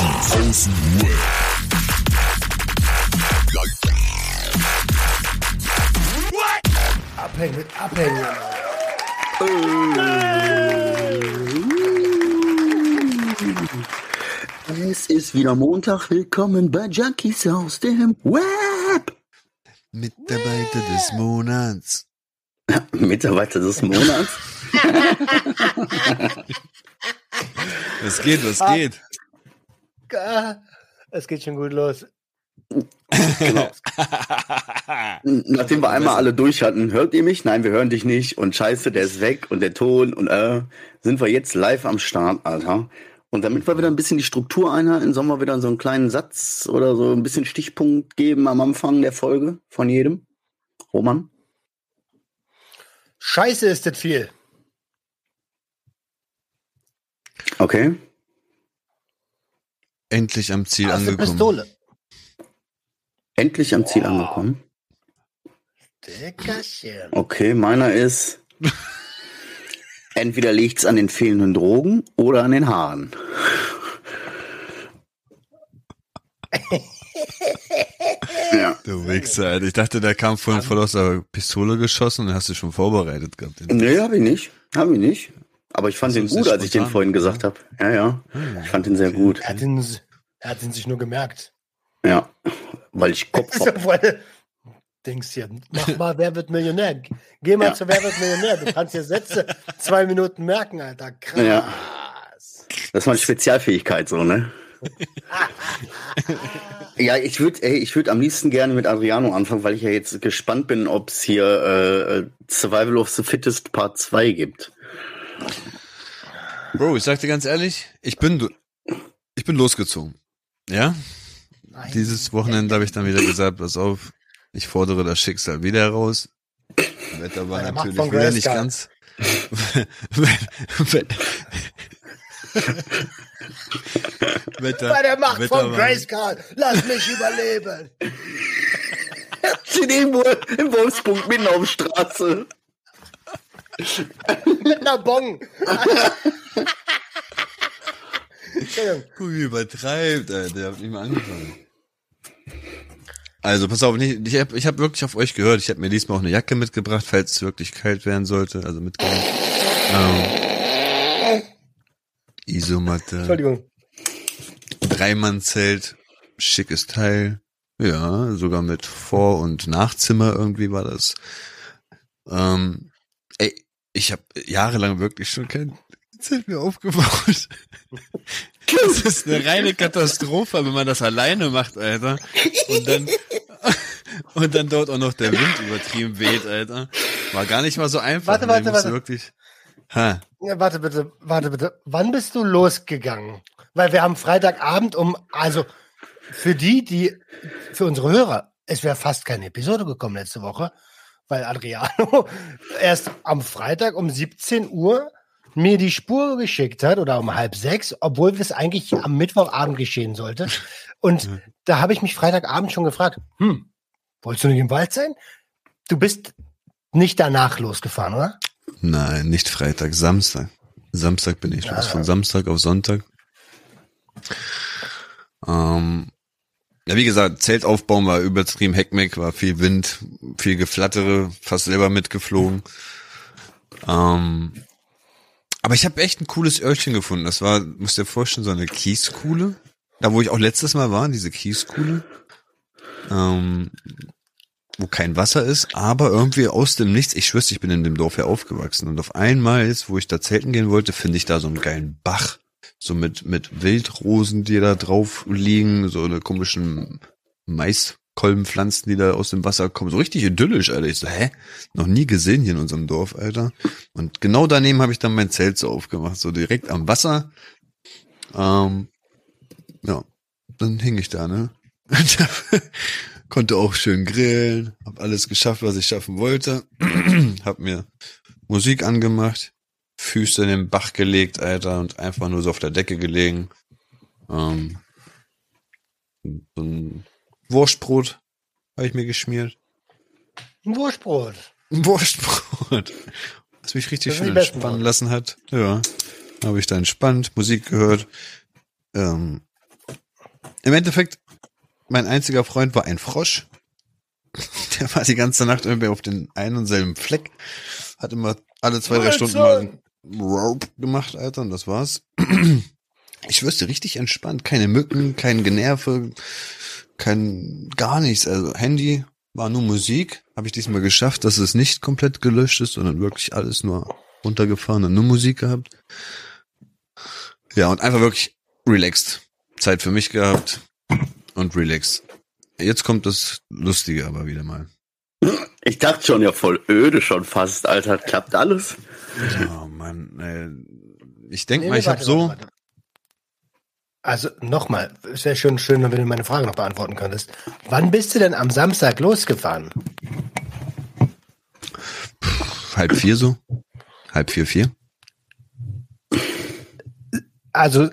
Junkies aus dem Web. Abhängen mit Abhängen. Es ist wieder Montag. Willkommen bei Junkies aus dem Web. Mitarbeiter des Monats. Mitarbeiter des Monats. Was geht, was geht? Es geht schon gut los. Genau. Nachdem wir einmal alle durch hatten, hört ihr mich? Nein, wir hören dich nicht. Und scheiße, der ist weg und der Ton und äh, sind wir jetzt live am Start, Alter. Und damit wir wieder ein bisschen die Struktur einhalten, sollen wir wieder so einen kleinen Satz oder so ein bisschen Stichpunkt geben am Anfang der Folge von jedem. Roman? Scheiße ist das viel. Okay. Endlich am Ziel der angekommen. Pistole. Endlich am Ziel angekommen. Dickerchen. Okay, meiner ist. Entweder liegt's an den fehlenden Drogen oder an den Haaren. ja. Du Wichser. Ich dachte, der kam vorhin voll aus der Pistole geschossen und hast du schon vorbereitet gehabt. Nee, hab ich nicht. Hab ich nicht. Aber ich fand Also den gut, als ich den vorhin gesagt habe. Ja, ja. Ich fand den sehr gut. Er hat, ihn, er hat ihn sich nur gemerkt. Ja. Weil ich Kopf hab. weil- Denkst hier, mach mal, wer wird Millionär? Geh mal Ja. zu Wer wird Millionär? Du kannst dir Sätze zwei Minuten merken, Alter. Krass. Ja. Das ist meine Spezialfähigkeit so, ne? ja, ich würde ich würd am liebsten gerne mit Adriano anfangen, weil ich ja jetzt gespannt bin, ob es hier äh, Survival of the Fittest Part 2 gibt. Bro, ich sag dir ganz ehrlich, ich bin, ich bin losgezogen. Ja? Nein. Dieses Wochenende habe ich dann wieder gesagt, pass auf, ich fordere das Schicksal wieder heraus. Wetter war Macht natürlich von wieder nicht Grayskull. ganz. Wetter, Bei der Macht Wetter von Grayskull, lass mich überleben. Steht irgendwo im Wolfspunkt mitten auf der Straße. Mit einer Bong. Guck, wie übertreibt, Alter. Der hat nicht mal angefangen. Also, pass auf, nicht, ich habe ich hab wirklich auf euch gehört. Ich habe mir diesmal auch eine Jacke mitgebracht, falls es wirklich kalt werden sollte. Also mitgebracht. Ähm, Isomatte, Entschuldigung. Dreimannzelt, schickes Teil. Ja, sogar mit Vor- und Nachzimmer irgendwie war das. Ähm, ey, ich habe jahrelang wirklich schon kein Zelt mehr aufgebaut. Das ist eine reine Katastrophe, wenn man das alleine macht, Alter. Und dann, und dann dort auch noch der Wind übertrieben weht, Alter. War gar nicht mal so einfach. Warte, warte, warte. Wirklich, ha. Ja, warte bitte, warte bitte. Wann bist du losgegangen? Weil wir haben Freitagabend um, also für die, die, für unsere Hörer, es wäre fast keine Episode gekommen letzte Woche, weil Adriano erst am Freitag um 17 Uhr mir die Spur geschickt hat oder um halb sechs, obwohl das eigentlich am Mittwochabend geschehen sollte. Und da habe ich mich Freitagabend schon gefragt, hm, wolltest du nicht im Wald sein? Du bist nicht danach losgefahren, oder? Nein, nicht Freitag, Samstag. Samstag bin ich los, von Samstag auf Sonntag. Ähm, ja, wie gesagt, Zelt aufbauen war übertrieben, Heckmeck, war viel Wind, viel Geflattere, fast selber mitgeflogen. Ähm, aber ich habe echt ein cooles Örtchen gefunden. Das war, musst dir vorstellen, so eine Kieskuhle. Da, wo ich auch letztes Mal war, diese Kieskuhle. Ähm, wo kein Wasser ist, aber irgendwie aus dem Nichts, ich schwör's, ich bin in dem Dorf ja aufgewachsen und auf einmal jetzt, wo ich da zelten gehen wollte, finde ich da so einen geilen Bach, so mit, mit Wildrosen, die da drauf liegen, so eine komischen Maiskolbenpflanzen, die da aus dem Wasser kommen, so richtig idyllisch, Alter. Ich so, hä? Noch nie gesehen hier in unserem Dorf, Alter. Und genau daneben habe ich dann mein Zelt so aufgemacht, so direkt am Wasser. Ähm, ja, dann hing ich da, ne? Konnte auch schön grillen, hab alles geschafft, was ich schaffen wollte. hab mir Musik angemacht, Füße in den Bach gelegt, Alter, und einfach nur so auf der Decke gelegen. Ähm, so ein Wurstbrot habe ich mir geschmiert. Ein Wurstbrot. Ein Wurstbrot. Was mich richtig schön entspannen lassen hat. Ja. Habe ich da entspannt, Musik gehört. Ähm, im Endeffekt, mein einziger Freund war ein Frosch. Der war die ganze Nacht irgendwie auf den einen und selben Fleck. Hat immer alle zwei, drei Stunden mal gemacht, Alter, und das war's. Ich wüsste richtig entspannt. Keine Mücken, kein Generve, kein gar nichts. Also Handy war nur Musik. Habe ich diesmal geschafft, dass es nicht komplett gelöscht ist, sondern wirklich alles nur runtergefahren und nur Musik gehabt. Ja, und einfach wirklich relaxed. Zeit für mich gehabt und relaxed. Jetzt kommt das Lustige aber wieder mal. Ich dachte schon, ja voll öde schon fast, Alter. Klappt alles? Oh Mann, äh, ich denke mal, ich habe so. Warte. Also nochmal, es wäre schon schön, wenn du meine Frage noch beantworten könntest. Wann bist du denn am Samstag losgefahren? Puh, halb vier so. Halb vier, vier. Also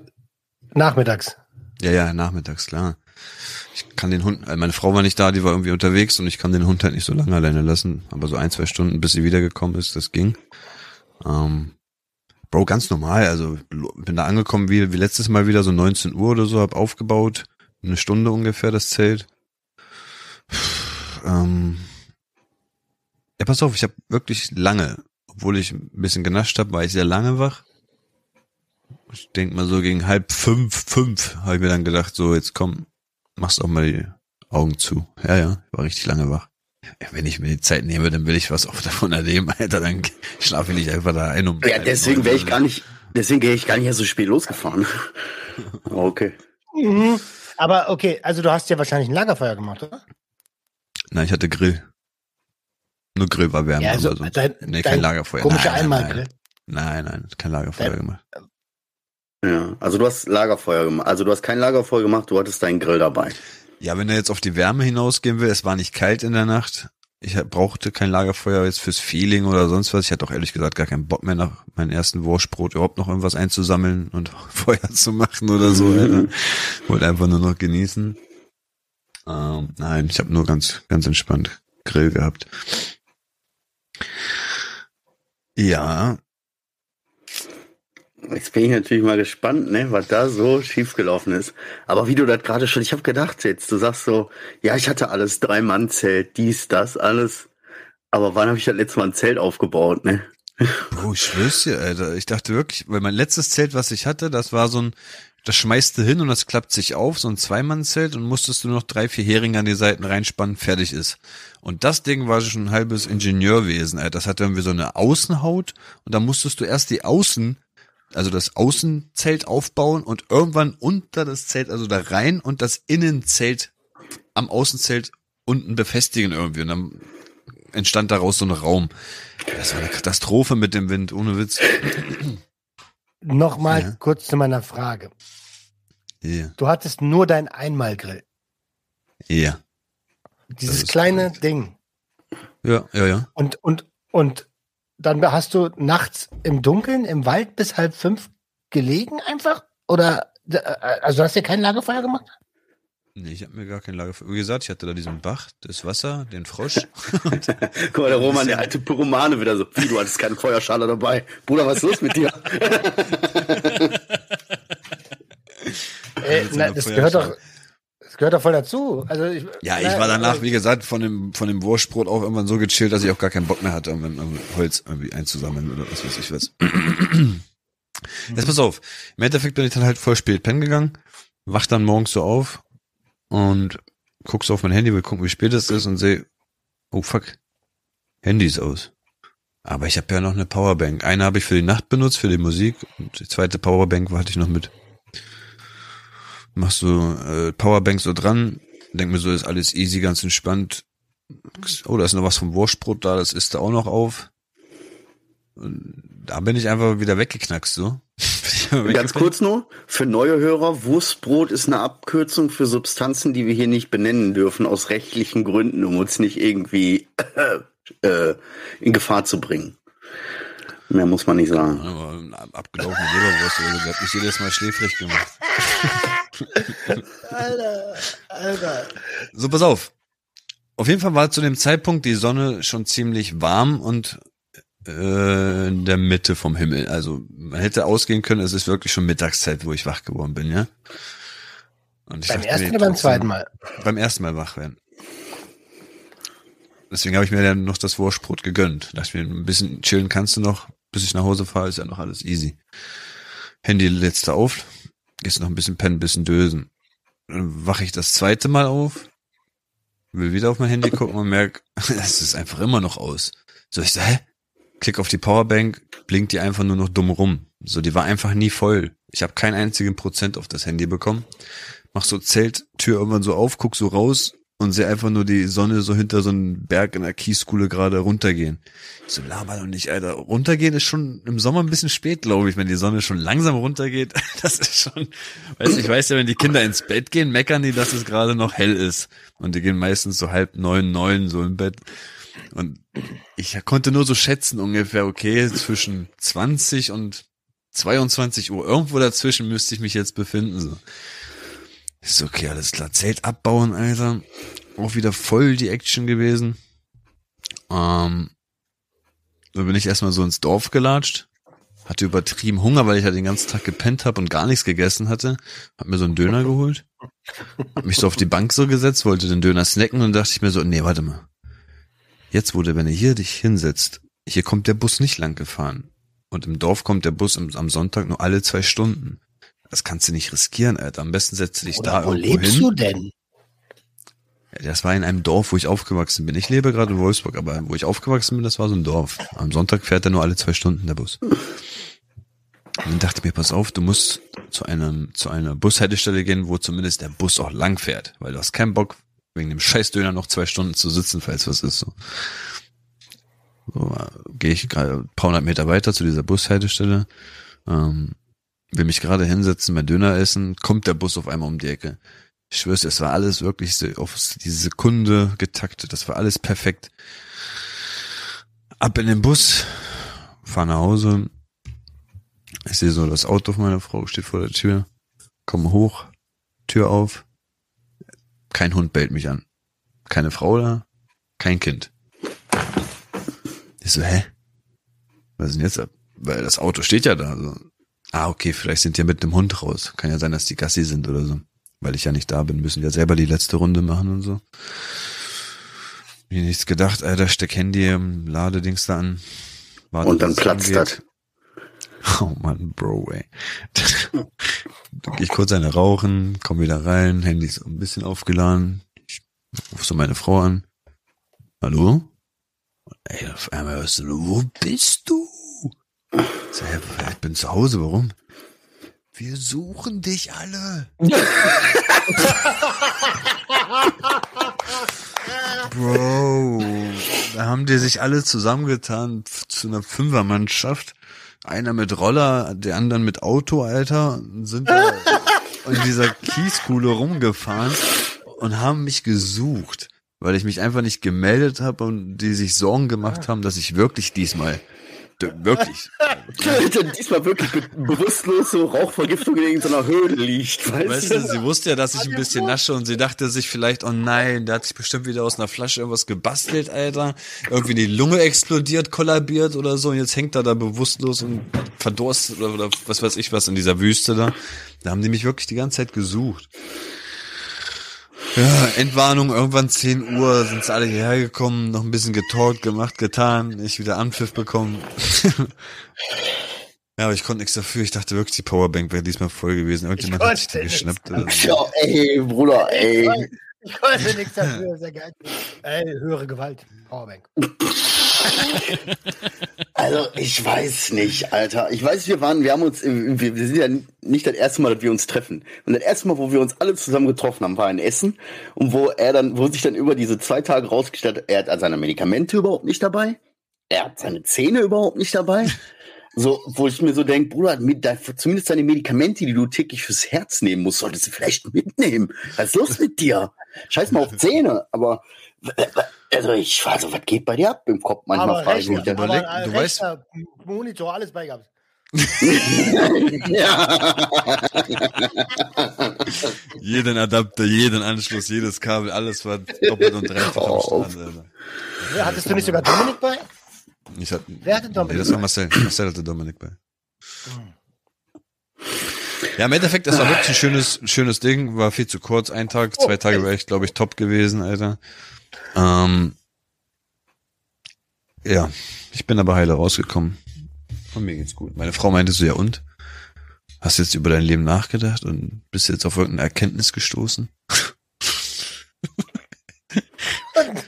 nachmittags. Ja, ja, nachmittags, klar. Ich kann den Hund, meine Frau war nicht da, die war irgendwie unterwegs und ich kann den Hund halt nicht so lange alleine lassen. Aber so ein, zwei Stunden, bis sie wiedergekommen ist, das ging. Ähm, Bro, ganz normal. Also bin da angekommen wie, wie letztes Mal wieder so 19 Uhr oder so, hab aufgebaut. Eine Stunde ungefähr das Zelt. Ähm, ja, pass auf, ich habe wirklich lange, obwohl ich ein bisschen genascht habe, war ich sehr lange wach. Ich denk mal so gegen halb fünf, fünf, habe ich mir dann gedacht, so jetzt komm, machst auch mal die Augen zu. Ja, ja, war richtig lange wach. Wenn ich mir die Zeit nehme, dann will ich was auch davon erleben, Alter, dann schlafe ich nicht einfach da ein. Um ja, deswegen wäre ich gar nicht, deswegen wäre ich gar nicht so spät losgefahren. okay. Mhm. Aber okay, also du hast ja wahrscheinlich ein Lagerfeuer gemacht, oder? Nein, ich hatte Grill. Nur Grill war wärmer. Ja, also so. dein, nee, kein Lagerfeuer. Komischer Einmalgrill. Nein, nein, kein Lagerfeuer dein, gemacht. Ja, also du hast Lagerfeuer gemacht. Also du hast kein Lagerfeuer gemacht, du hattest deinen Grill dabei. Ja, wenn er jetzt auf die Wärme hinausgehen will, es war nicht kalt in der Nacht. Ich brauchte kein Lagerfeuer jetzt fürs Feeling oder sonst was. Ich hatte auch ehrlich gesagt gar keinen Bock mehr nach meinem ersten Wurstbrot überhaupt noch irgendwas einzusammeln und Feuer zu machen oder so. Mhm. Wollte einfach nur noch genießen. Ähm, nein, ich habe nur ganz, ganz entspannt Grill gehabt. Ja, Jetzt bin ich natürlich mal gespannt, ne, was da so schiefgelaufen ist. Aber wie du das gerade schon, ich habe gedacht jetzt, du sagst so, ja, ich hatte alles, drei Mann Zelt, dies, das, alles. Aber wann habe ich das letzte Mal ein Zelt aufgebaut, ne? Bro, ich schwör's dir, Alter. Ich dachte wirklich, weil mein letztes Zelt, was ich hatte, das war so ein, das schmeißt du hin und das klappt sich auf, so ein Zweimann-Zelt und musstest du noch drei, vier Heringe an die Seiten reinspannen, fertig ist. Und das Ding war schon ein halbes Ingenieurwesen, Alter. Das hatte irgendwie so eine Außenhaut und da musstest du erst die Außen also das Außenzelt aufbauen und irgendwann unter das Zelt, also da rein und das Innenzelt am Außenzelt unten befestigen irgendwie. Und dann entstand daraus so ein Raum. Das war eine Katastrophe mit dem Wind, ohne Witz. Nochmal ja. kurz zu meiner Frage. Ja. Du hattest nur dein Einmalgrill. Ja. Dieses kleine cool. Ding. Ja, ja, ja. Und, und, und dann hast du nachts im Dunkeln im Wald bis halb fünf gelegen einfach? Oder also hast du kein Lagerfeuer gemacht? Nee, ich habe mir gar kein Lagerfeuer. Wie gesagt, ich hatte da diesen Bach, das Wasser, den Frosch. Guck mal, der Roman, der alte Pyromane wieder so. Wie, du hattest keine Feuerschale dabei. Bruder, was ist los mit dir? äh, na, das gehört doch, gehört doch voll dazu. Also ich, ja, ich war danach, wie gesagt, von dem, von dem Wurstbrot auch irgendwann so gechillt, dass ich auch gar keinen Bock mehr hatte, irgendwann Holz irgendwie einzusammeln oder was weiß ich was. Jetzt pass auf. Im Endeffekt bin ich dann halt voll spät pennen gegangen, wach dann morgens so auf und guck so auf mein Handy, will gucken, wie spät es ist und sehe, oh fuck, Handy ist aus. Aber ich habe ja noch eine Powerbank. Eine habe ich für die Nacht benutzt, für die Musik und die zweite Powerbank hatte ich noch mit machst du äh, Powerbank so dran, denk mir so, ist alles easy, ganz entspannt. Oh, da ist noch was vom Wurstbrot da, das isst da auch noch auf. Und da bin ich einfach wieder weggeknackst, so. Ganz kurz nur, für neue Hörer, Wurstbrot ist eine Abkürzung für Substanzen, die wir hier nicht benennen dürfen, aus rechtlichen Gründen, um uns nicht irgendwie äh, in Gefahr zu bringen. Mehr muss man nicht sagen. Ja, abgelaufene Leberwurst, der hat mich jedes Mal schläfrig gemacht. Alter, Alter. So, pass auf. Auf jeden Fall war zu dem Zeitpunkt die Sonne schon ziemlich warm und äh, in der Mitte vom Himmel. Also man hätte ausgehen können, es ist wirklich schon Mittagszeit, wo ich wach geworden bin, ja. Und ich Beim dachte ersten oder beim zweiten Mal? Beim ersten Mal wach werden. Deswegen habe ich mir dann noch das Wurstbrot gegönnt. Dachte mir, ein bisschen chillen kannst du noch, bis ich nach Hause fahre, ist ja noch alles easy. Handy letzte auf, gehst noch ein bisschen pennen, ein bisschen dösen. Dann wache ich das zweite Mal auf, will wieder auf mein Handy gucken und merk, es ist einfach immer noch aus. So, ich so, hä? Klick auf die Powerbank, blinkt die einfach nur noch dumm rum. So, die war einfach nie voll. Ich habe keinen einzigen Prozent auf das Handy bekommen. Mach so Zelttür irgendwann so auf, guck so raus und sehe einfach nur die Sonne so hinter so einem Berg in der Kieskuhle gerade runtergehen. Ich so, laber doch nicht, Alter. Runtergehen ist schon im Sommer ein bisschen spät, glaube ich, wenn die Sonne schon langsam runtergeht. Das ist schon, weiß ich weiß ja, wenn die Kinder ins Bett gehen, meckern die, dass es gerade noch hell ist. Und die gehen meistens so halb neun, neun so im Bett. Und ich konnte nur so schätzen ungefähr, okay, zwischen 20 und 22 Uhr, irgendwo dazwischen müsste ich mich jetzt befinden. So. Ist okay, alles klar. Zelt abbauen, Alter. Auch wieder voll die Action gewesen. Ähm, so bin ich erstmal so ins Dorf gelatscht. Hatte übertrieben Hunger, weil ich ja den ganzen Tag gepennt habe und gar nichts gegessen hatte. Hab mir so einen Döner geholt. Hab mich so auf die Bank so gesetzt, wollte den Döner snacken und dachte ich mir so, nee, warte mal. Jetzt wurde, wenn du hier dich hinsetzt, hier kommt der Bus nicht lang gefahren. Und im Dorf kommt der Bus am Sonntag nur alle zwei Stunden. Das kannst du nicht riskieren, Alter. Am besten setzt du dich da Oder wo irgendwo lebst hin. du denn? Das war in einem Dorf, wo ich aufgewachsen bin. Ich lebe gerade in Wolfsburg, aber wo ich aufgewachsen bin, das war so ein Dorf. Am Sonntag fährt er nur alle zwei Stunden der Bus. Und dann dachte ich mir, pass auf, du musst zu einem, zu einer Bushaltestelle gehen, wo zumindest der Bus auch lang fährt, weil du hast keinen Bock, wegen dem Scheißdöner noch zwei Stunden zu sitzen, falls was ist, so. So, äh, gehe ich gerade ein paar hundert Meter weiter zu dieser Bushaltestelle, ähm, will mich gerade hinsetzen, mein Döner essen, kommt der Bus auf einmal um die Ecke. Ich schwör's, es war alles wirklich auf diese Sekunde getaktet. Das war alles perfekt. Ab in den Bus, fahr nach Hause. Ich sehe so, das Auto von meiner Frau steht vor der Tür. Komme hoch, Tür auf. Kein Hund bellt mich an. Keine Frau da, kein Kind. Ich so, hä? Was ist denn jetzt ab? Weil das Auto steht ja da. Ah, okay, vielleicht sind die ja mit einem Hund raus. Kann ja sein, dass die Gassi sind oder so weil ich ja nicht da bin, müssen wir selber die letzte Runde machen und so. Mir nichts gedacht, Alter, steck Handy im Ladedings da an. Warte, Und dann platzt das. Oh Mann, Bro, ey. Geh ich kurz eine rauchen, komm wieder rein, Handy ist ein bisschen aufgeladen. Ich ruf so meine Frau an. Hallo? Ey, auf einmal hörst du, wo bist du? Ich so, hä, ich bin zu Hause, warum? Wir suchen dich alle. Bro, da haben die sich alle zusammengetan zu einer Fünfermannschaft. Einer mit Roller, der anderen mit Auto, Alter, und sind da in dieser Kieskuhle rumgefahren und haben mich gesucht, weil ich mich einfach nicht gemeldet habe und die sich Sorgen gemacht haben, dass ich wirklich diesmal, wirklich, Diesmal wirklich be bewusstlos so Rauchvergiftung in irgendeiner Höhle liegt, weißt, Weißt du, sie wusste ja, dass ich ein bisschen nasche und sie dachte sich vielleicht, oh nein, der hat sich bestimmt wieder aus einer Flasche irgendwas gebastelt, Alter. Irgendwie die Lunge explodiert, kollabiert oder so und jetzt hängt er da bewusstlos und verdurstet oder, oder was weiß ich was in dieser Wüste da. Da haben die mich wirklich die ganze Zeit gesucht. Ja, Endwarnung, irgendwann 10 Uhr sind sie alle hierher gekommen, noch ein bisschen getalkt, gemacht, getan, ich wieder Anpfiff bekommen. ja, aber ich konnte nichts dafür. Ich dachte wirklich, die Powerbank wäre diesmal voll gewesen. Irgendjemand hat sich die geschnappt. oder so. Ja, ey, Bruder, ey. Ich konnte nichts dafür, sehr geil. Ey, höhere Gewalt. Powerbank. Also, ich weiß nicht, Alter. Ich weiß, wir waren, wir haben uns, im- wir, wir sind ja nicht das erste Mal, dass wir uns treffen. Und das erste Mal, wo wir uns alle zusammen getroffen haben, war in Essen. Und wo er dann, wo sich dann über diese zwei Tage rausgestellt hat, er hat seine Medikamente überhaupt nicht dabei. Er hat seine Zähne überhaupt nicht dabei. So, wo ich mir so denke, Bruder, zumindest deine Medikamente, die du täglich fürs Herz nehmen musst, solltest du vielleicht mitnehmen. Was ist los mit dir? Scheiß mal auf Zähne, aber also ich, also was geht bei dir ab im Kopf? Manchmal frage ich mich. Rechner, dann. überleg- aber, äh, du weißt- Rechner, Monitor, alles bei gehabt. Jeden Adapter, jeden Anschluss, jedes Kabel, alles war doppelt und dreifach am auf. Start. Ja, Hattest du nicht sogar Dominik bei? Ich hatte, Wer hatte Dominik nee, das war bei? Marcel. Marcel hatte Dominik bei. Ja, im Endeffekt, das war wirklich ein schönes, schönes Ding, war viel zu kurz, ein Tag, zwei Tage wäre ich, glaube ich, top gewesen, Alter. Ähm, ja, ich bin aber heile rausgekommen. Und mir geht's gut. Meine Frau meinte so, ja und? Hast du jetzt über dein Leben nachgedacht und bist jetzt auf irgendeine Erkenntnis gestoßen?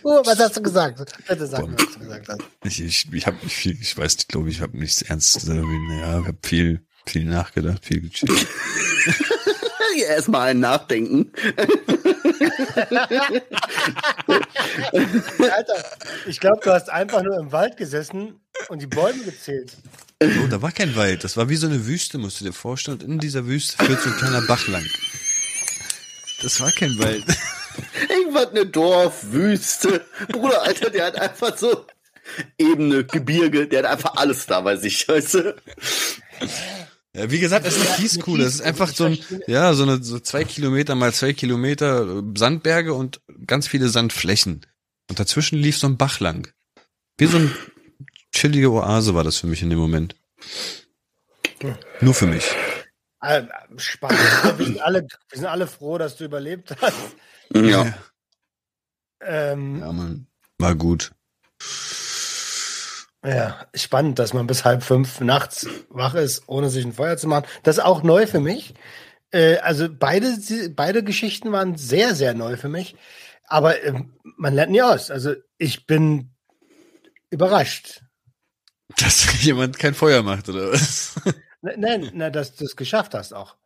Oh, was hast du gesagt? Bitte sag mir, was du gesagt hast. Ich, ich, ich habe nicht viel, ich weiß nicht, glaube ich, habe nichts ernst, äh, ja, ich habe viel, viel nachgedacht, viel gechillt. Erstmal ein Nachdenken. Alter, ich glaube, du hast einfach nur im Wald gesessen und die Bäume gezählt. Oh, da war kein Wald, das war wie so eine Wüste, musst du dir vorstellen. Und in dieser Wüste führt so ein kleiner Bach lang. Das war kein Wald. Irgendwas eine Dorfwüste. Bruder, Alter, der hat einfach so Ebene, Gebirge, der hat einfach alles da bei sich, weißt du? Ja, wie gesagt, das ist eine Kieskuhle. Das ist einfach so ein, ja, so eine, so zwei Kilometer mal zwei Kilometer äh, Sandberge und ganz viele Sandflächen. Und dazwischen lief so ein Bach lang. Wie so ein chillige Oase war das für mich in dem Moment. Nur für mich. Spannend. Wir sind, alle, wir sind alle froh, dass du überlebt hast. Ja. Ähm, Ja, man. War gut. Ja, spannend, dass man bis halb fünf nachts wach ist, ohne sich ein Feuer zu machen. Das ist auch neu für mich. Äh, also beide, beide Geschichten waren sehr, sehr neu für mich. Aber ähm, man lernt nie aus. Also ich bin überrascht. Dass jemand kein Feuer macht, oder was? Ne- Nein, na, dass du es geschafft hast auch.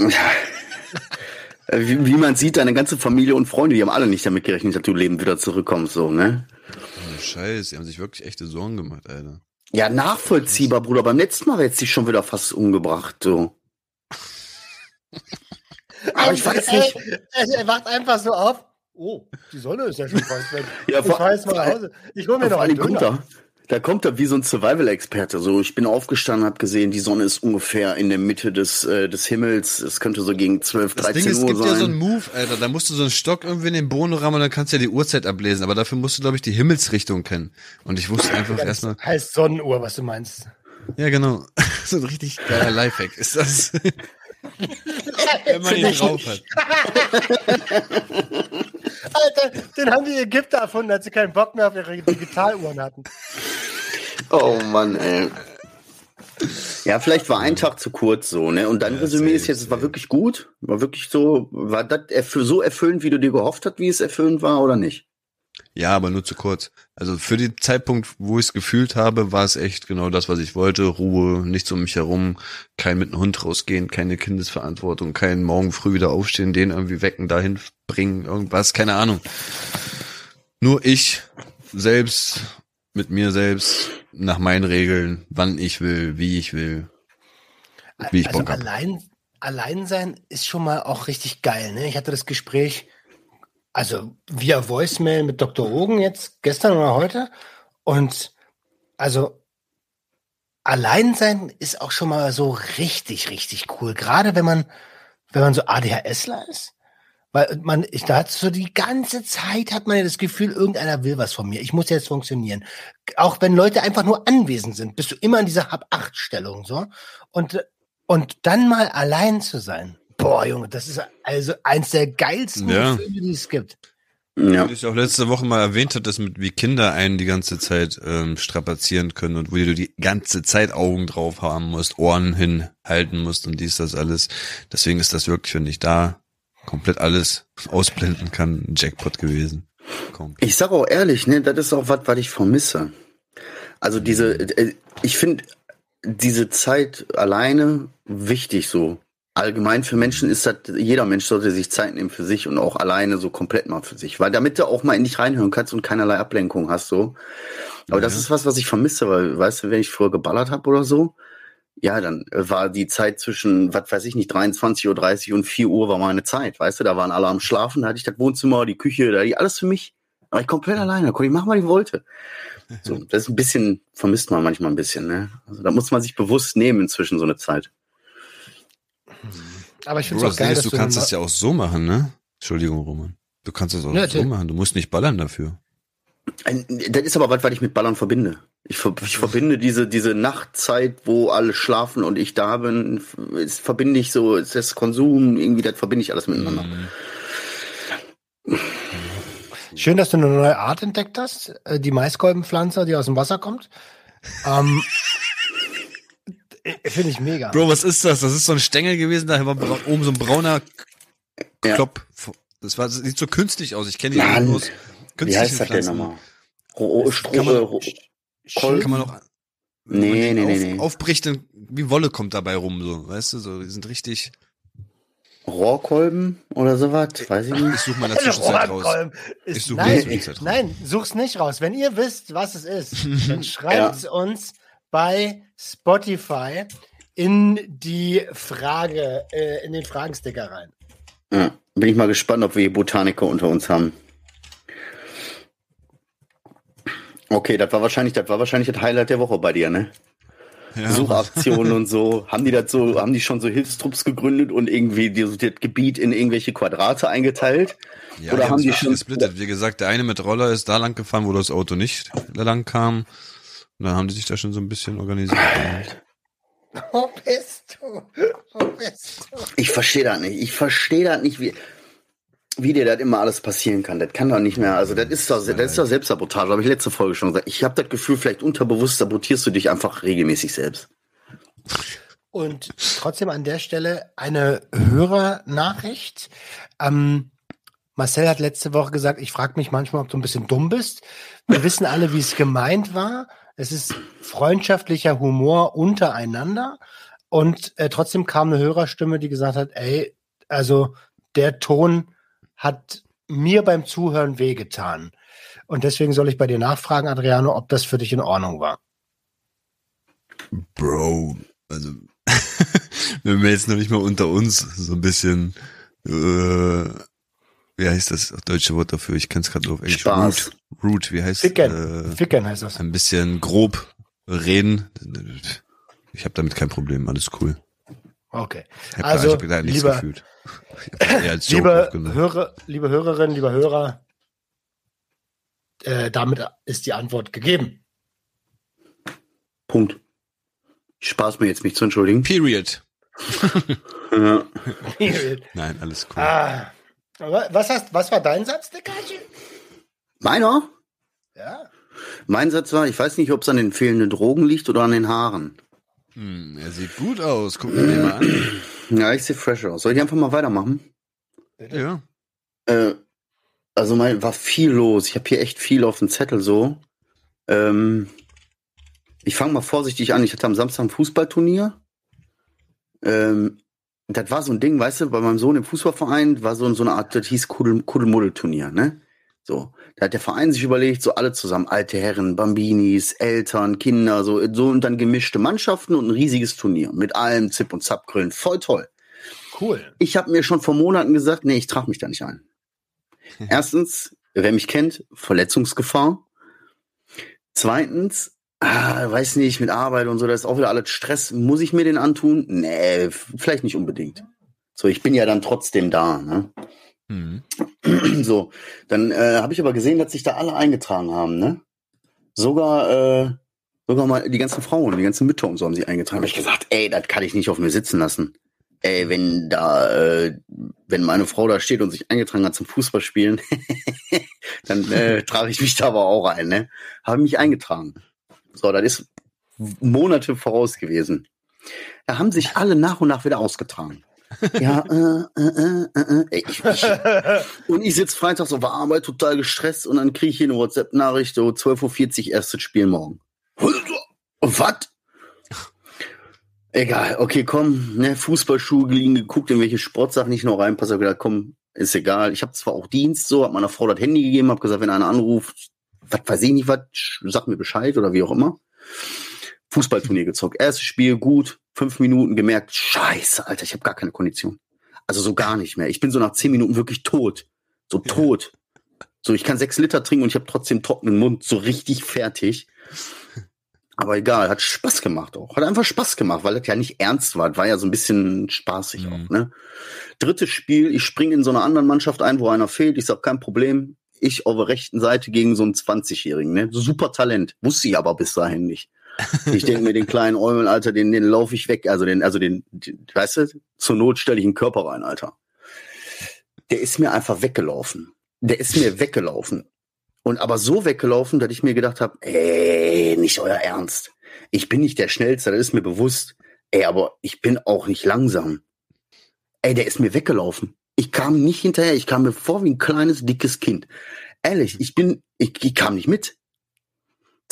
Äh, Wie, wie man sieht, deine ganze Familie und Freunde, die haben alle nicht damit gerechnet, dass du lebend wieder zurückkommst, so, ne? Scheiße, die haben sich wirklich echte Sorgen gemacht, Alter. Ja, nachvollziehbar, Bruder. Beim letzten Mal hättest du dich schon wieder fast umgebracht, so. Aber ich weiß nicht. Er, er wacht einfach so auf. Oh, die Sonne ist ja schon fast weg. Ja, ich fahr jetzt mal nach Hause. Ich hole mir noch einen Döner. er. Da kommt er wie so ein Survival-Experte. So, ich bin aufgestanden, habe gesehen, die Sonne ist ungefähr in der Mitte des, äh, des Himmels. Es könnte so gegen 12, Das 13 Ding ist, es Uhr gibt sein. ja so einen Move, Alter. Da musst du so einen Stock irgendwie in den Boden rammen und dann kannst du ja die Uhrzeit ablesen. Aber dafür musst du, glaube ich, die Himmelsrichtung kennen. Und ich wusste einfach erstmal, Heißt Sonnenuhr, was du meinst. ja genau, so ein richtig geiler Lifehack ist das. Wenn man ihn drauf hat. Alter, den haben die Ägypter erfunden, als sie keinen Bock mehr auf ihre Digitaluhren hatten. Oh Mann, ey. Ja, vielleicht war ein Tag zu kurz so, ne? Und dein Ja, Resümee ist jetzt, es war wirklich gut? War wirklich so, war das erfü- so erfüllend, wie du dir gehofft hast, wie es erfüllend war oder nicht? Ja, aber nur zu kurz. Also für den Zeitpunkt, wo ich es gefühlt habe, war es echt genau das, was ich wollte. Ruhe, nichts um mich herum, kein mit dem Hund rausgehen, keine Kindesverantwortung, kein morgen früh wieder aufstehen, den irgendwie wecken, dahin bringen, irgendwas, keine Ahnung. Nur ich selbst, mit mir selbst, nach meinen Regeln, wann ich will, wie ich will, wie ich also Bock hab. allein, allein sein ist schon mal auch richtig geil. Ne? Ich hatte das Gespräch, also via Voicemail mit Dr. Rogen jetzt gestern oder heute. Und also allein sein ist auch schon mal so richtig, richtig cool. Gerade wenn man, wenn man so ADHSler ist. Weil man, ich, da hat so die ganze Zeit hat man ja das Gefühl, irgendeiner will was von mir. Ich muss jetzt funktionieren. Auch wenn Leute einfach nur anwesend sind, bist du immer in dieser Hab-Acht-Stellung, so. Und, und dann mal allein zu sein. Boah, Junge, das ist also eins der geilsten Ja. Gefühle, die es gibt. Ja. Wie ich auch letzte Woche mal erwähnt hat, dass mit wie Kinder einen die ganze Zeit ähm, strapazieren können und wo du die ganze Zeit Augen drauf haben musst, Ohren hinhalten musst und dies, das alles. Deswegen ist das wirklich, wenn ich da komplett alles ausblenden kann, ein Jackpot gewesen. Komm. Ich sag auch ehrlich, ne, das ist auch was, was ich vermisse. Also diese, äh, ich finde diese Zeit alleine wichtig so. Allgemein für Menschen ist das, jeder Mensch sollte sich Zeit nehmen für sich und auch alleine so komplett mal für sich. Weil damit du auch mal in dich reinhören kannst und keinerlei Ablenkung hast so. Aber das Ja. ist was, was ich vermisse, weil, weißt du, wenn ich früher geballert habe oder so, ja, dann äh, war die Zeit zwischen, was weiß ich nicht, 23.30 Uhr und 4 Uhr war meine Zeit, weißt du, da waren alle am Schlafen, da hatte ich das Wohnzimmer, die Küche, da hatte ich alles für mich. War ich komplett alleine, da konnte ich machen, was ich wollte. So, das ist ein bisschen, vermisst man manchmal ein bisschen, ne? Also da muss man sich bewusst nehmen inzwischen so eine Zeit. Aber ich finde es das auch geil, dass du du kannst das ja auch so machen, ne? Entschuldigung, Roman. Du kannst das auch Ja, so machen. Du musst nicht ballern dafür. Ein- Das ist aber was, was ich mit Ballern verbinde. Ich, ver ich verbinde diese, diese Nachtzeit, wo alle schlafen und ich da bin, ist, verbinde ich so, ist das Konsum, irgendwie, das verbinde ich alles miteinander. Mhm. Schön, dass du eine neue Art entdeckt hast, äh, die Maiskolbenpflanze, die aus dem Wasser kommt. Ähm, äh, Finde ich mega. Bro, was ist das? Das ist so ein Stängel gewesen, da war oben so ein brauner Ja. Klopp. Das war, das sieht so künstlich aus. Ich kenne die Mann, aus Wie künstlichen heißt das denn Pflanzen. nochmal? Kann man- Ro? Kann man auch Nee, nee, nee, auf, nee. aufbricht, dann- wie Wolle kommt dabei rum, so, weißt du, so, die sind richtig, Rohrkolben oder sowas? Weiß ich ich nicht. suche mal in der Zwischenzeit raus. Ich suche in der nein, Zwischenzeit raus. nein, such's nicht raus. Wenn ihr wisst, was es ist, dann schreibt es uns bei Spotify in die Frage, äh, in den Fragensticker rein. Ja, bin ich mal gespannt, ob wir hier Botaniker unter uns haben. Okay, das war wahrscheinlich, das war wahrscheinlich das Highlight der Woche bei dir, ne? Ja. Suchaktionen und so. Haben die das so, haben die schon so Hilfstrupps gegründet und irgendwie das Gebiet in irgendwelche Quadrate eingeteilt? Ja, Oder haben die schon- gesplittet. Wie gesagt, der eine mit Roller ist da lang gefahren, wo das Auto nicht lang kam. Und dann haben die sich da schon so ein bisschen organisiert. Wo bist du? Wo bist du? Ich verstehe das nicht. Ich verstehe das nicht, wie, wie dir das immer alles passieren kann. Das kann doch nicht mehr. Also, das ist doch, das ist doch Selbstsabotage. Habe ich letzte Folge schon gesagt. Ich habe das Gefühl, vielleicht unterbewusst sabotierst du dich einfach regelmäßig selbst. Und trotzdem an der Stelle eine Hörernachricht. Ähm, Marcel hat letzte Woche gesagt, ich frage mich manchmal, ob du ein bisschen dumm bist. Wir wissen alle, wie es gemeint war. Es ist freundschaftlicher Humor untereinander. Und äh, trotzdem kam eine Hörerstimme, die gesagt hat, ey, also der Ton hat mir beim Zuhören wehgetan. Und deswegen soll ich bei dir nachfragen, Adriano, ob das für dich in Ordnung war. Bro, also, wenn wir jetzt noch nicht mal unter uns so ein bisschen, äh, wie heißt das deutsche Wort dafür? Ich kann es gerade nur auf Englisch. Spaß. Root, Root, wie heißt Ficken. Äh, Ficken heißt das. ein bisschen grob reden. Ich habe damit kein Problem, alles cool. Okay. Ich habe Also, hab da nichts lieber- gefühlt. Ich hab eher als Joke Liebe, aufgenommen. Hörer, liebe Hörerinnen, lieber Hörer, äh, damit ist die Antwort gegeben. Punkt. Ich spaß mir jetzt, mich zu entschuldigen. Period. Ja. Nein, alles cool. ah, was, hast, was war dein Satz, Dickerchen? Meiner? Ja. Mein Satz war, ich weiß nicht, ob es an den fehlenden Drogen liegt oder an den Haaren. Hm, er sieht gut aus. Guck mir den mal an. Ja, ich sehe fresh aus. Soll ich einfach mal weitermachen? Ja. Äh, also mein, war viel los. Ich habe hier echt viel auf dem Zettel so. Ähm, ich fange mal vorsichtig an. Ich hatte am Samstag ein Fußballturnier. Ähm, das war so ein Ding, weißt du, bei meinem Sohn im Fußballverein war so, so eine Art, das hieß Kuddel- Kuddelmuddel-Turnier, ne? So. Da hat der Verein sich überlegt, so alle zusammen, alte Herren, Bambinis, Eltern, Kinder, so, so und dann gemischte Mannschaften und ein riesiges Turnier mit allem Zip und Zapgrillen. Voll toll. Cool. Ich habe mir schon vor Monaten gesagt, nee, ich trage mich da nicht ein. Erstens, wer mich kennt, Verletzungsgefahr. Zweitens, ah, weiß nicht, mit Arbeit und so, das ist auch wieder alles Stress. Muss ich mir den antun? Nee, vielleicht nicht unbedingt. So, ich bin ja dann trotzdem da. Ne? Hm. So, dann äh, habe ich aber gesehen, dass sich da alle eingetragen haben, ne? Sogar, äh, sogar mal die ganzen Frauen, die ganzen Mütter und so haben sich eingetragen. Hab ich gesagt, ey, das kann ich nicht auf mir sitzen lassen. Ey, wenn da, äh, wenn meine Frau da steht und sich eingetragen hat zum Fußballspielen, dann äh, trage ich mich da aber auch ein, ne? Habe mich eingetragen. So, das ist Monate voraus gewesen. Da haben sich alle nach und nach wieder ausgetragen. Ja, äh, äh, äh, äh, ey, ich, ich, und ich sitze freitags auf der Arbeit total gestresst und dann kriege ich hier eine WhatsApp-Nachricht, so 12.40 Uhr erstes Spiel morgen. Was? Egal, okay, komm, ne, Fußballschuhe geliehen, geguckt, in welche Sportsachen ich noch reinpasse, hab gedacht, komm, ist egal. Ich habe zwar auch Dienst, so, hab meiner Frau das Handy gegeben, hab gesagt, wenn einer anruft, was weiß ich nicht, was, sag mir Bescheid oder wie auch immer. Fußballturnier gezockt. Erstes Spiel, gut, fünf Minuten gemerkt, scheiße, Alter, ich habe gar keine Kondition. Also so gar nicht mehr. Ich bin so nach zehn Minuten wirklich tot. So tot. So, ich kann sechs Liter trinken und ich habe trotzdem trockenen Mund, so richtig fertig. Aber egal, hat Spaß gemacht auch. Hat einfach Spaß gemacht, weil das ja nicht ernst war. Das war ja so ein bisschen spaßig Mhm. auch, ne? Drittes Spiel, ich springe in so einer anderen Mannschaft ein, wo einer fehlt. Ich sag, kein Problem. Ich auf der rechten Seite gegen so einen 20-Jährigen, ne? Super Talent. Wusste ich aber bis dahin nicht. Ich denke mir, den kleinen Eumel, Alter, den, den laufe ich weg. Also den, also den, den weißt du, zur Not stelle ich einen Körper rein, Alter. Der ist mir einfach weggelaufen. Der ist mir weggelaufen. Und aber so weggelaufen, dass ich mir gedacht habe, ey, nicht euer Ernst. Ich bin nicht der Schnellste, das ist mir bewusst. Ey, aber ich bin auch nicht langsam. Ey, der ist mir weggelaufen. Ich kam nicht hinterher. Ich kam mir vor wie ein kleines, dickes Kind. Ehrlich, ich bin, ich, ich kam nicht mit.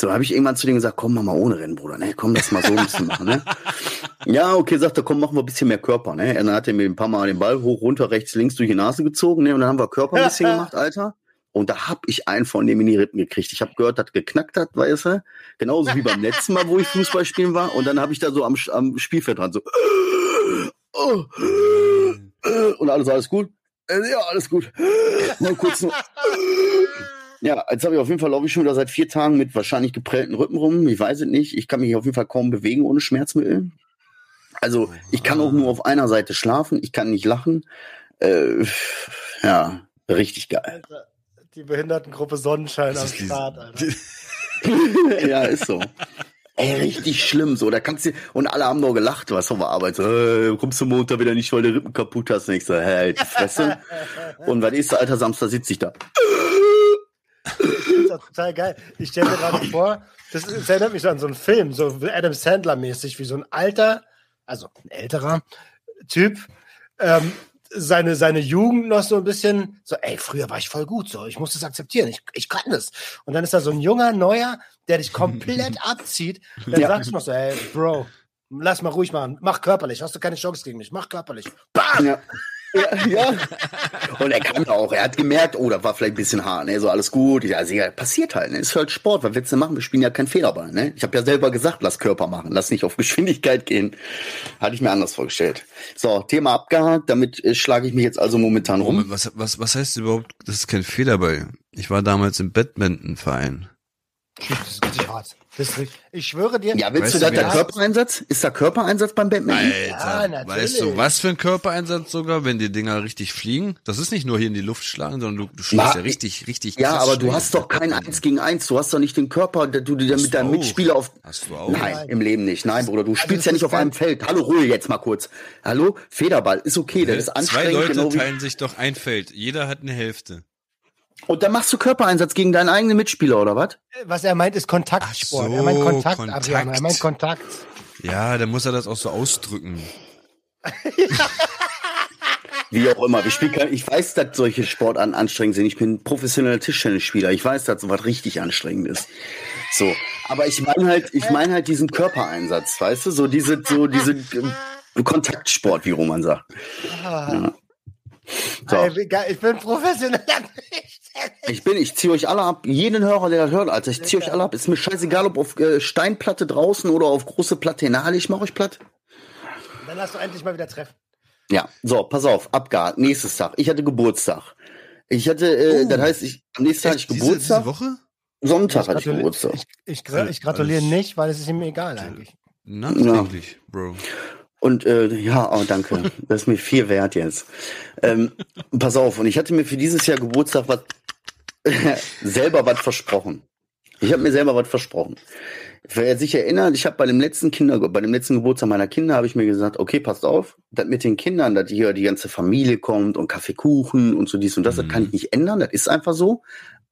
So habe ich irgendwann zu denen gesagt, komm, mach mal ohne Rennen, Bruder. Ne? Komm, lass mal so ein bisschen machen. Ne? Ja, okay, sagt er, komm, machen wir ein bisschen mehr Körper. Ne? Und dann hat er mir ein paar Mal den Ball hoch, runter, rechts, links durch die Nase gezogen. Ne? Und dann haben wir Körper ein bisschen gemacht, Alter. Und da hab ich einen von dem in die Rippen gekriegt. Ich habe gehört, dass geknackt hat, weißt du? Genauso wie beim letzten Mal, wo ich Fußball spielen war. Und dann habe ich da so am, am Spielfeld dran so. Und alles, alles gut? Ja, alles gut. Mal kurz noch. Ja, jetzt habe ich auf jeden Fall, glaube ich, schon wieder seit vier Tagen mit wahrscheinlich geprellten Rücken rum. Ich weiß es nicht. Ich kann mich auf jeden Fall kaum bewegen ohne Schmerzmittel. Also ich kann auch nur auf einer Seite schlafen. Ich kann nicht lachen. Äh, ja, richtig geil. Die Behindertengruppe Sonnenschein am Start, Alter. ja, ist so. Ey, richtig schlimm, so, da kannst du, und alle haben nur gelacht, was auf der Arbeit, so, äh, kommst du Montag wieder nicht, weil du Rippen kaputt hast, und ich so, halt die Fresse. und was ist, alter Samstag sitze ich da. Das ist total geil. Ich stelle mir gerade vor, das, das erinnert mich an so einen Film, so Adam Sandler-mäßig, wie so ein alter, also ein älterer Typ, ähm, seine, seine Jugend noch so ein bisschen so, ey, früher war ich voll gut, so, ich muss das akzeptieren, ich, ich kann das. Und dann ist da so ein junger, neuer, der dich komplett abzieht, dann ja. sagst du noch so, ey, Bro, lass mal ruhig machen, mach körperlich, hast du keine Chance gegen mich, mach körperlich. Bam! Ja. Ja, ja. Und er kann auch. Er hat gemerkt, oh, da war vielleicht ein bisschen Haar, ne? So alles gut. Ja, also, ja, passiert halt, ne? Ist halt Sport. Was willst du machen? Wir spielen ja kein Federball, ne? Ich habe ja selber gesagt, lass Körper machen, lass nicht auf Geschwindigkeit gehen. Hatte ich mir anders vorgestellt. So, Thema abgehakt. Damit äh, schlage ich mich jetzt also momentan rum. Was, was, was heißt überhaupt, das ist kein Federball? Ich war damals im Badmintonverein. Das ist richtig hart. Das ist richtig. Ich schwöre dir. Ja, willst du da der Körpereinsatz? Ist da Körpereinsatz beim Badminton? Alter, ja, weißt du, was für ein Körpereinsatz sogar, wenn die Dinger richtig fliegen? Das ist nicht nur hier in die Luft schlagen, sondern du, du schlägst ja richtig, richtig Ja, aber du hast doch kein Eins gegen Eins. Du hast doch nicht den Körper, der du dir mit deinem Mitspieler auf. Hast du auch? Nein, Nein, im Leben nicht. Nein, Bruder, du also spielst ja nicht auf einem Feld. Hallo, Ruhe jetzt mal kurz. Hallo, Federball, ist okay, der ist anstrengend. Zwei Leute genau teilen sich doch ein Feld. Jeder hat eine Hälfte. Und dann machst du Körpereinsatz gegen deinen eigenen Mitspieler, oder was? Was er meint, ist Kontaktsport. So, er meint Kontakt, Kontakt. Adrian. Er meint Kontakt. Ja, dann muss er das auch so ausdrücken. Wie auch immer. Ich, kein, ich weiß, dass solche Sportarten anstrengend sind. Ich bin professioneller Tischtennisspieler. Ich weiß, dass sowas richtig anstrengend ist. So. Aber ich meine halt, ich meine halt diesen Körpereinsatz, weißt du? So diese, so diese äh, Kontaktsport, wie Roman sagt. Ah. Ja. So. Ich bin professioneller Ich bin, ich ziehe euch alle ab. Jeden Hörer, der das hört, Alter, ich ziehe euch alle ab. Ist mir scheißegal, ob auf äh, Steinplatte draußen oder auf große Platte. Na, ich mach euch platt. Dann hast du endlich mal wieder Treffen. Ja, so, pass auf, abgehakt. Nächstes Tag. Ich hatte Geburtstag. Ich hatte, äh, oh. das heißt, ich, am nächsten Tag hatte ich Geburtstag. Diese, diese Woche? Sonntag hatte ich Geburtstag. Ich, ich, ich gratuliere nicht, weil es ist ihm egal eigentlich. Nachträglich, ja. Bro. Und äh, ja, oh, danke. Das ist mir viel wert jetzt. Ähm, pass auf, und ich hatte mir für dieses Jahr Geburtstag was selber was versprochen. Ich habe mir selber was versprochen. Wer sich erinnert, ich habe bei dem letzten Kinder, bei dem letzten Geburtstag meiner Kinder habe ich mir gesagt, okay, passt auf, dass mit den Kindern, dass hier die ganze Familie kommt und Kaffeekuchen und so dies und das, mhm. das kann ich nicht ändern, das ist einfach so.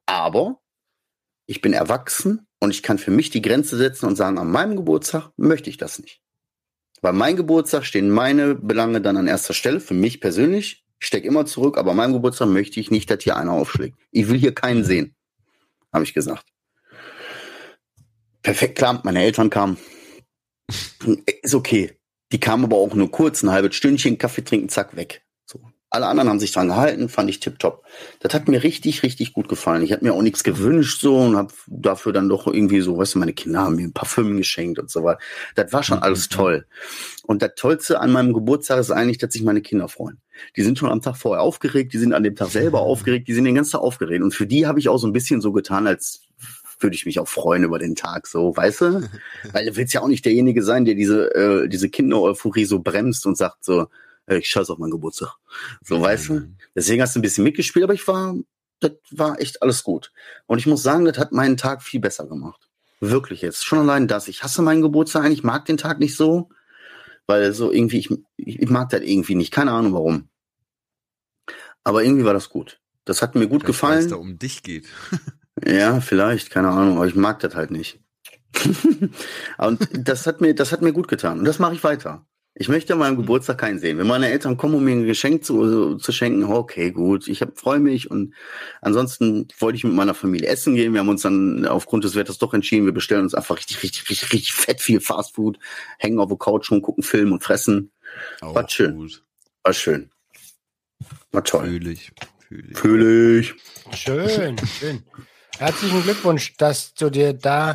Aber ich bin erwachsen und ich kann für mich die Grenze setzen und sagen, an meinem Geburtstag möchte ich das nicht. Bei meinem Geburtstag stehen meine Belange dann an erster Stelle, für mich persönlich. Ich stecke immer zurück, aber an meinem Geburtstag möchte ich nicht, dass hier einer aufschlägt. Ich will hier keinen sehen, habe ich gesagt. Perfekt klar, meine Eltern kamen. Ist okay. Die kamen aber auch nur kurz, ein halbes Stündchen, Kaffee trinken, zack, weg. Alle anderen haben sich dran gehalten, fand ich tipptopp. Das hat mir richtig, richtig gut gefallen. Ich habe mir auch nichts gewünscht so und habe dafür dann doch irgendwie so, weißt du, meine Kinder haben mir ein Parfüm geschenkt und so weiter. Das war schon alles mhm. toll. Und das Tollste an meinem Geburtstag ist eigentlich, dass sich meine Kinder freuen. Die sind schon am Tag vorher aufgeregt, die sind an dem Tag selber aufgeregt, die sind den ganzen Tag aufgeregt. Und für die habe ich auch so ein bisschen so getan, als würde ich mich auch freuen über den Tag, so, weißt du? Weil du willst ja auch nicht derjenige sein, der diese, äh, diese Kinder-Euphorie so bremst und sagt so, ich scheiß auf meinen Geburtstag. So, weißt du? Deswegen hast du ein bisschen mitgespielt, aber ich war, das war echt alles gut. Und ich muss sagen, das hat meinen Tag viel besser gemacht. Wirklich jetzt. Schon allein das. Ich hasse meinen Geburtstag eigentlich, mag den Tag nicht so, weil so irgendwie, ich, ich mag das irgendwie nicht. Keine Ahnung warum. Aber irgendwie war das gut. Das hat mir gut Vielleicht, gefallen. Weil es da um dich geht. Ja, vielleicht, keine Ahnung, aber ich mag das halt nicht. und das hat mir, das hat mir gut getan. Und das mache ich weiter. Ich möchte an meinem Geburtstag keinen sehen. Wenn meine Eltern kommen, um mir ein Geschenk zu, zu schenken, okay, gut, ich freue mich. Und ansonsten wollte ich mit meiner Familie essen gehen. Wir haben uns dann aufgrund des Wetters doch entschieden, wir bestellen uns einfach richtig, richtig, richtig, richtig fett viel Fastfood, hängen auf der Couch und gucken Film und fressen. Auch War schön. Gut. War schön. War toll. Fühl ich. Fühl ich. Fühl ich. Schön, schön. Herzlichen Glückwunsch, dass du dir da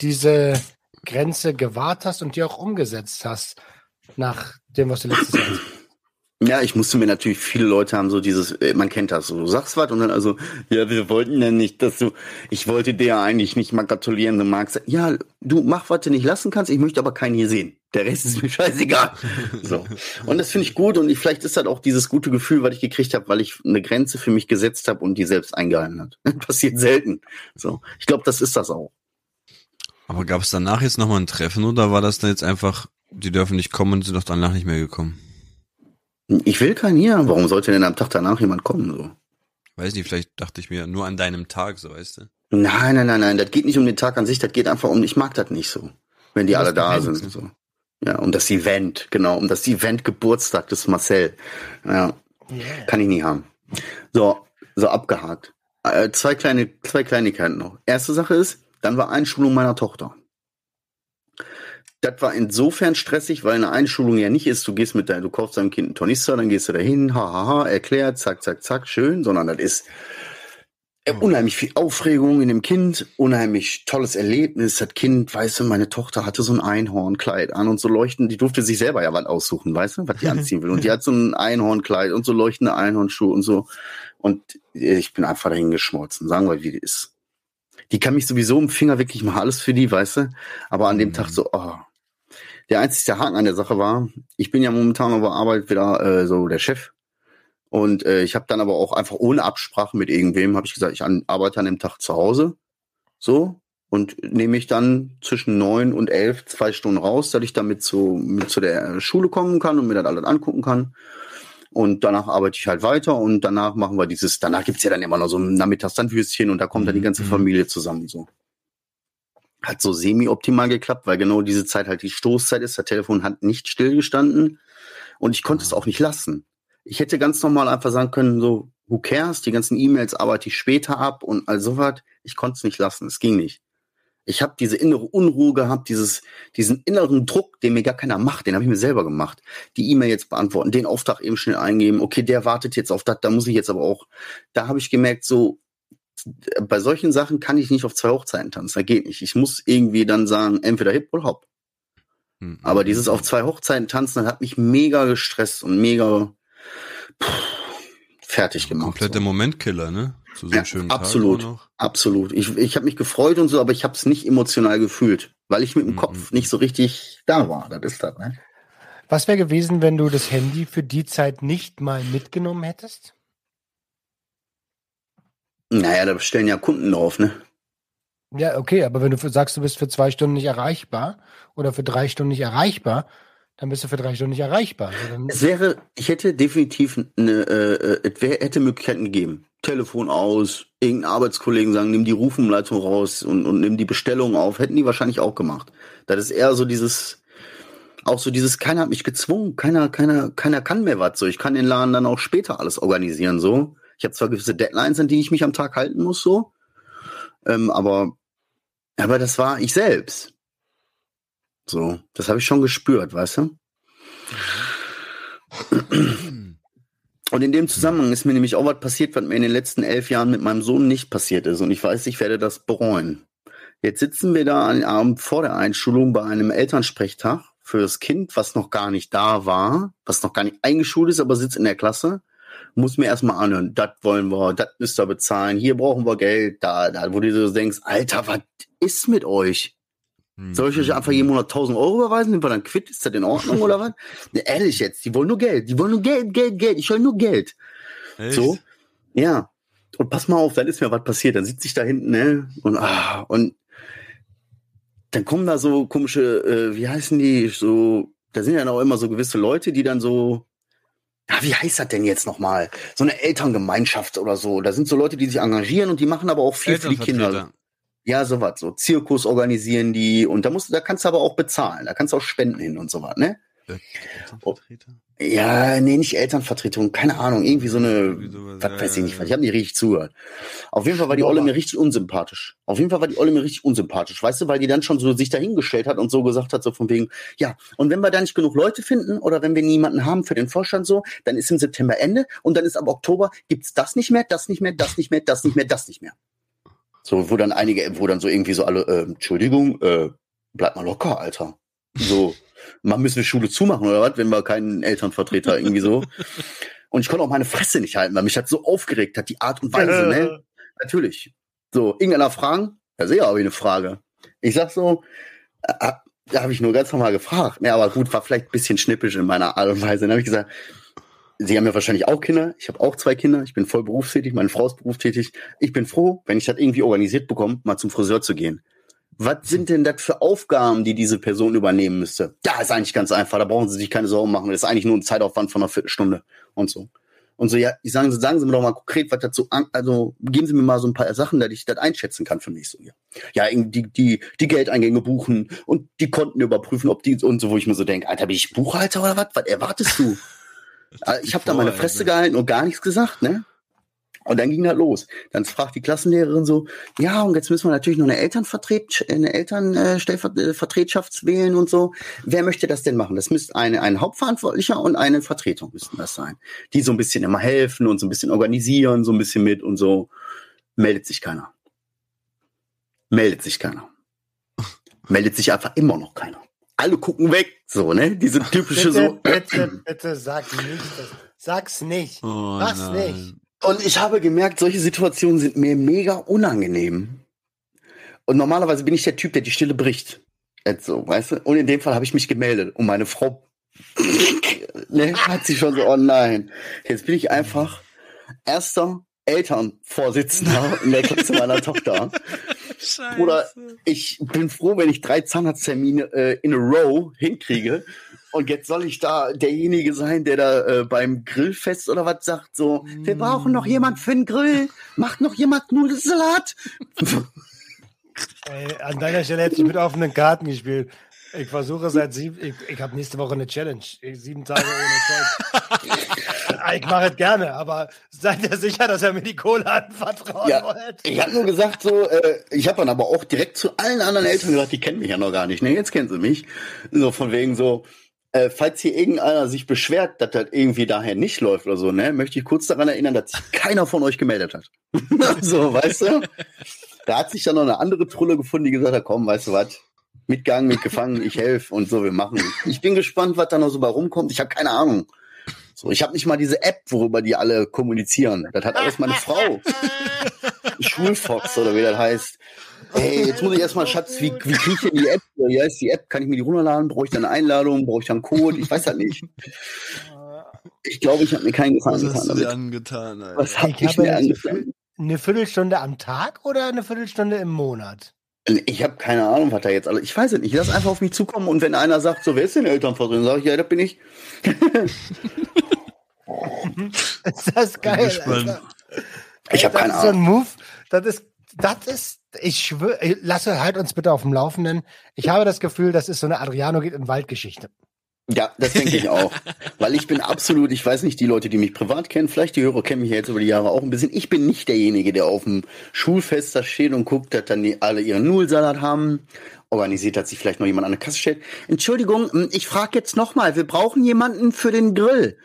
diese Grenze gewahrt hast und die auch umgesetzt hast, nach dem, was du letztes Jahr hast. Ja, ich musste mir natürlich, viele Leute haben so dieses, äh, man kennt das so, du sagst was und dann also, ja, wir wollten ja nicht, dass du, ich wollte dir ja eigentlich nicht mal gratulieren, du magst, ja, du mach, was du nicht lassen kannst, ich möchte aber keinen hier sehen. Der Rest ist mir scheißegal. So. Und das finde ich gut und ich, vielleicht ist das auch dieses gute Gefühl, was ich gekriegt habe, weil ich eine Grenze für mich gesetzt habe und die selbst eingehalten hat. Passiert selten. So. Ich glaube, das ist das auch. Aber gab es danach jetzt nochmal ein Treffen oder war das dann jetzt einfach, die dürfen nicht kommen und sind doch danach nicht mehr gekommen? Ich will keinen hier. Warum sollte denn am Tag danach jemand kommen? So? Weiß nicht, vielleicht dachte ich mir nur an deinem Tag, so weißt du. Nein, nein, nein, nein. Das geht nicht um den Tag an sich, das geht einfach um, ich mag das nicht so. Wenn die das alle da sind. So. Ja, um das Event, genau, um das Event Geburtstag des Marcel. Ja, Yeah. kann ich nie haben. So, so abgehakt. Äh, zwei kleine, zwei Kleinigkeiten noch. Erste Sache ist, dann war Einschulung meiner Tochter. Das war insofern stressig, weil eine Einschulung ja nicht ist, du gehst mit deinem, du kaufst deinem Kind einen Tornister, dann gehst du dahin, hahaha, erklärt, zack, zack, zack, schön, sondern das ist äh, unheimlich viel Aufregung in dem Kind, unheimlich tolles Erlebnis. Das Kind, weißt du, meine Tochter hatte so ein Einhornkleid an und so leuchten, die durfte sich selber ja was aussuchen, weißt du, was die anziehen will. Und die hat so ein Einhornkleid und so leuchtende Einhornschuhe und so. Und äh, ich bin einfach dahin geschmolzen, sagen wir, wie die ist. Die kann mich sowieso im Finger wirklich mal alles für die, weißt du. Aber an dem Mhm. Tag so, oh. Der einzige Haken an der Sache war, ich bin ja momentan der Arbeit wieder äh, so der Chef. Und äh, ich habe dann aber auch einfach ohne Absprache mit irgendwem, habe ich gesagt, ich an, arbeite an dem Tag zu Hause. So. Und nehme ich dann zwischen neun und elf zwei Stunden raus, dass ich damit zu, mit zu der Schule kommen kann und mir das alles angucken kann. Und danach arbeite ich halt weiter und danach machen wir dieses, danach gibt's ja dann immer noch so ein Nachmittagslandwürstchen und da kommt dann die ganze Mhm. Familie zusammen so. Hat so semi-optimal geklappt, weil genau diese Zeit halt die Stoßzeit ist. Das Telefon hat nicht stillgestanden und ich konnte es auch nicht lassen. Ich hätte ganz normal einfach sagen können, so, who cares, die ganzen E-Mails arbeite ich später ab und all sowas. Ich konnte es nicht lassen, es ging nicht. Ich habe diese innere Unruhe gehabt, dieses, diesen inneren Druck, den mir gar keiner macht, den habe ich mir selber gemacht. Die E-Mail jetzt beantworten, den Auftrag eben schnell eingeben, okay, der wartet jetzt auf das, da muss ich jetzt aber auch. Da habe ich gemerkt, so, bei solchen Sachen kann ich nicht auf zwei Hochzeiten tanzen, da geht nicht. Ich muss irgendwie dann sagen, entweder hip oder hopp. Mhm. Aber dieses auf zwei Hochzeiten tanzen, das hat mich mega gestresst und mega pff, fertig gemacht. Kompletter so. Momentkiller, ne? Zu so Ja, einem schönen absolut. Tag auch noch. Absolut. Ich, ich habe mich gefreut und so, aber ich habe es nicht emotional gefühlt, weil ich mit dem Mhm. Kopf nicht so richtig da war. Das ist das, ne? Was wäre gewesen, wenn du das Handy für die Zeit nicht mal mitgenommen hättest? Naja, da stellen ja Kunden drauf, ne? Ja, okay, aber wenn du sagst, du bist für zwei Stunden nicht erreichbar oder für drei Stunden nicht erreichbar, dann bist du für drei Stunden nicht erreichbar. Also Es wäre, ich hätte definitiv eine, äh, äh, es wär, hätte Möglichkeiten gegeben. Telefon aus, irgendein Arbeitskollegen sagen, nimm die Rufumleitung raus und, und nimm die Bestellung auf. Hätten die wahrscheinlich auch gemacht. Das ist eher so dieses, auch so dieses, keiner hat mich gezwungen, keiner, keiner, keiner kann mehr was. So, ich kann den Laden dann auch später alles organisieren. So, ich habe zwar gewisse Deadlines, an die ich mich am Tag halten muss, so, ähm, aber, aber das war ich selbst. So, das habe ich schon gespürt, weißt du? Und in dem Zusammenhang ist mir nämlich auch was passiert, was mir in den letzten elf Jahren mit meinem Sohn nicht passiert ist. Und ich weiß, ich werde das bereuen. Jetzt sitzen wir da am Abend vor der Einschulung bei einem Elternsprechtag für das Kind, was noch gar nicht da war, was noch gar nicht eingeschult ist, aber sitzt in der Klasse. Muss mir erstmal anhören, das wollen wir, das müsst ihr bezahlen, hier brauchen wir Geld, da, da, wo du so denkst, Alter, was ist mit euch? Soll ich euch einfach jeden Monat 1000 Euro überweisen? Sind wir dann quitt? Ist das in Ordnung oder was? Ne, ehrlich jetzt, die wollen nur Geld. Die wollen nur Geld, Geld, Geld. Ich will nur Geld. Echt? So. Ja. Und pass mal auf, dann ist mir was passiert. Dann sitze ich da hinten, ne? Und, ah, und dann kommen da so komische, äh, wie heißen die, so, da sind ja auch immer so gewisse Leute, die dann so, wie heißt das denn jetzt nochmal? So eine Elterngemeinschaft oder so. Da sind so Leute, die sich engagieren und die machen aber auch viel für die Kinder. Ja, sowas, so Zirkus organisieren die und da musst du, da kannst du aber auch bezahlen, da kannst du auch Spenden hin und sowas, ne? Elternvertreter? Ja, nee, nicht Elternvertretung, keine Ahnung, irgendwie so eine, was weiß ich nicht, ich habe nicht richtig zugehört. Auf jeden Fall war die Olle mir richtig unsympathisch. Auf jeden Fall war die Olle mir richtig unsympathisch, weißt du, weil die dann schon so sich dahingestellt hat und so gesagt hat, so von wegen, ja, und wenn wir da nicht genug Leute finden oder wenn wir niemanden haben für den Vorstand so, dann ist im September Ende und dann ist ab Oktober gibt's das nicht mehr, das nicht mehr, das nicht mehr, das nicht mehr, das nicht mehr. So, wo dann einige, wo dann so irgendwie so alle, äh, Entschuldigung, äh, bleib mal locker, Alter. So, man müssen wir Schule zumachen oder was, wenn wir keinen Elternvertreter irgendwie so. Und ich konnte auch meine Fresse nicht halten, weil mich hat so aufgeregt hat, die Art und Weise, ne? Natürlich. So, irgendeiner fragen? Ja, sehr habe ich eine Frage. Ich sag so, äh, da habe ich nur ganz normal gefragt. Ja, aber gut, war vielleicht ein bisschen schnippisch in meiner Art und Weise. Dann habe ich gesagt, Sie haben ja wahrscheinlich auch Kinder. Ich habe auch zwei Kinder. Ich bin voll berufstätig. Meine Frau ist berufstätig. Ich bin froh, wenn ich das irgendwie organisiert bekomme, mal zum Friseur zu gehen. Was sind denn das für Aufgaben, die diese Person übernehmen müsste? Ja, ist eigentlich ganz einfach. Da brauchen Sie sich keine Sorgen machen. Das ist eigentlich nur ein Zeitaufwand von einer Viertelstunde und so. Und so, ja, ich sagen, sagen Sie mir doch mal konkret, was dazu, also geben Sie mir mal so ein paar Sachen, dass ich das einschätzen kann für mich so. Ja, ja die, die, die Geldeingänge buchen und die Konten überprüfen, ob die und so, wo ich mir so denke, Alter, bin ich Buchhalter oder was? Was erwartest du? Äh, ich habe da meine Fresse gehalten und gar nichts gesagt, ne? Und dann ging das los. Dann fragt die Klassenlehrerin so, ja, und jetzt müssen wir natürlich noch eine Elternvertret eine Elternvertretschafts wählen und so. Wer möchte das denn machen? Das müsste eine, ein Hauptverantwortlicher und eine Vertretung müssten das sein. Die so ein bisschen immer helfen und so ein bisschen organisieren, so ein bisschen mit und so. Meldet sich keiner. Meldet sich keiner. Meldet sich einfach immer noch keiner alle gucken weg, so, ne? Diese typische bitte, so. Bitte, bitte sag nicht, das. sag's nicht, Oh sag's nein. nicht. Und ich habe gemerkt, solche Situationen sind mir mega unangenehm. Und normalerweise bin ich der Typ, der die Stille bricht. So, weißt du? Und in dem Fall habe ich mich gemeldet. Und meine Frau ne, hat sie schon so, oh nein. Jetzt bin ich einfach erster Elternvorsitzender in der Klasse meiner Tochter. Scheiße. Oder ich bin froh, wenn ich drei Zahnarzttermine äh, in a row hinkriege. Und jetzt soll ich da derjenige sein, der da äh, beim Grillfest oder was sagt, so, wir brauchen noch jemand für den Grill. Macht noch jemand Nudelsalat? Ey, an deiner Stelle hätte ich mit offenen Karten gespielt. Ich versuche seit sieben, ich, ich habe nächste Woche eine Challenge. Sieben Tage ohne Zeit. ich mache es gerne, aber seid ihr sicher, dass ihr mir die Kohle anvertrauen Ja, wollt? ich habe nur gesagt so, äh, ich habe dann aber auch direkt zu allen anderen Eltern gesagt, die kennen mich ja noch gar nicht. Ne, jetzt kennen sie mich. So von wegen so, äh, falls hier irgendeiner sich beschwert, dass das irgendwie daher nicht läuft oder so, ne, möchte ich kurz daran erinnern, dass sich keiner von euch gemeldet hat. so, weißt du? Da hat sich dann noch eine andere Trulle gefunden, die gesagt hat, komm, weißt du was, mitgegangen, mitgefangen, ich helfe und so, wir machen. Ich bin gespannt, was da noch so bei rumkommt. Ich habe keine Ahnung. So, ich habe nicht mal diese App, worüber die alle kommunizieren. Das hat alles meine Frau. Schulfox oder wie das heißt. Ey, jetzt muss ich erstmal, Schatz, wie, wie kriege ich denn die App? Wie heißt die App? Kann ich mir die runterladen? Brauche ich da eine Einladung? Brauche ich da einen Code? Ich weiß das nicht. Ich glaube, ich habe mir keinen Was Gefallen hast du getan dir angetan, Alter? Was habe Ich ich mir angetan? Eine Viertelstunde am Tag oder eine Viertelstunde im Monat? Ich habe keine Ahnung, was da jetzt alles. Ich weiß es nicht. Ich lass einfach auf mich zukommen und wenn einer sagt, so, wer ist denn Elternvertreter? Sag ich, ja, das bin ich. Ist das geil. Alter. Ich habe das keine ist so ein Ahnung. Move, das ist, das ist, ich schwöre, lasse halt uns bitte auf dem Laufenden. Ich habe das Gefühl, das ist so eine Adriano geht in Waldgeschichte. Ja, das denke ich auch. Weil ich bin absolut, ich weiß nicht, die Leute, die mich privat kennen, vielleicht die Hörer kennen mich ja jetzt über die Jahre auch ein bisschen. Ich bin nicht derjenige, der auf dem Schulfest da steht und guckt, dass dann die alle ihren Nudelsalat haben. Organisiert, dass sich vielleicht noch jemand an der Kasse stellt. Entschuldigung, hm, ich frage jetzt nochmal, wir brauchen jemanden für den Grill.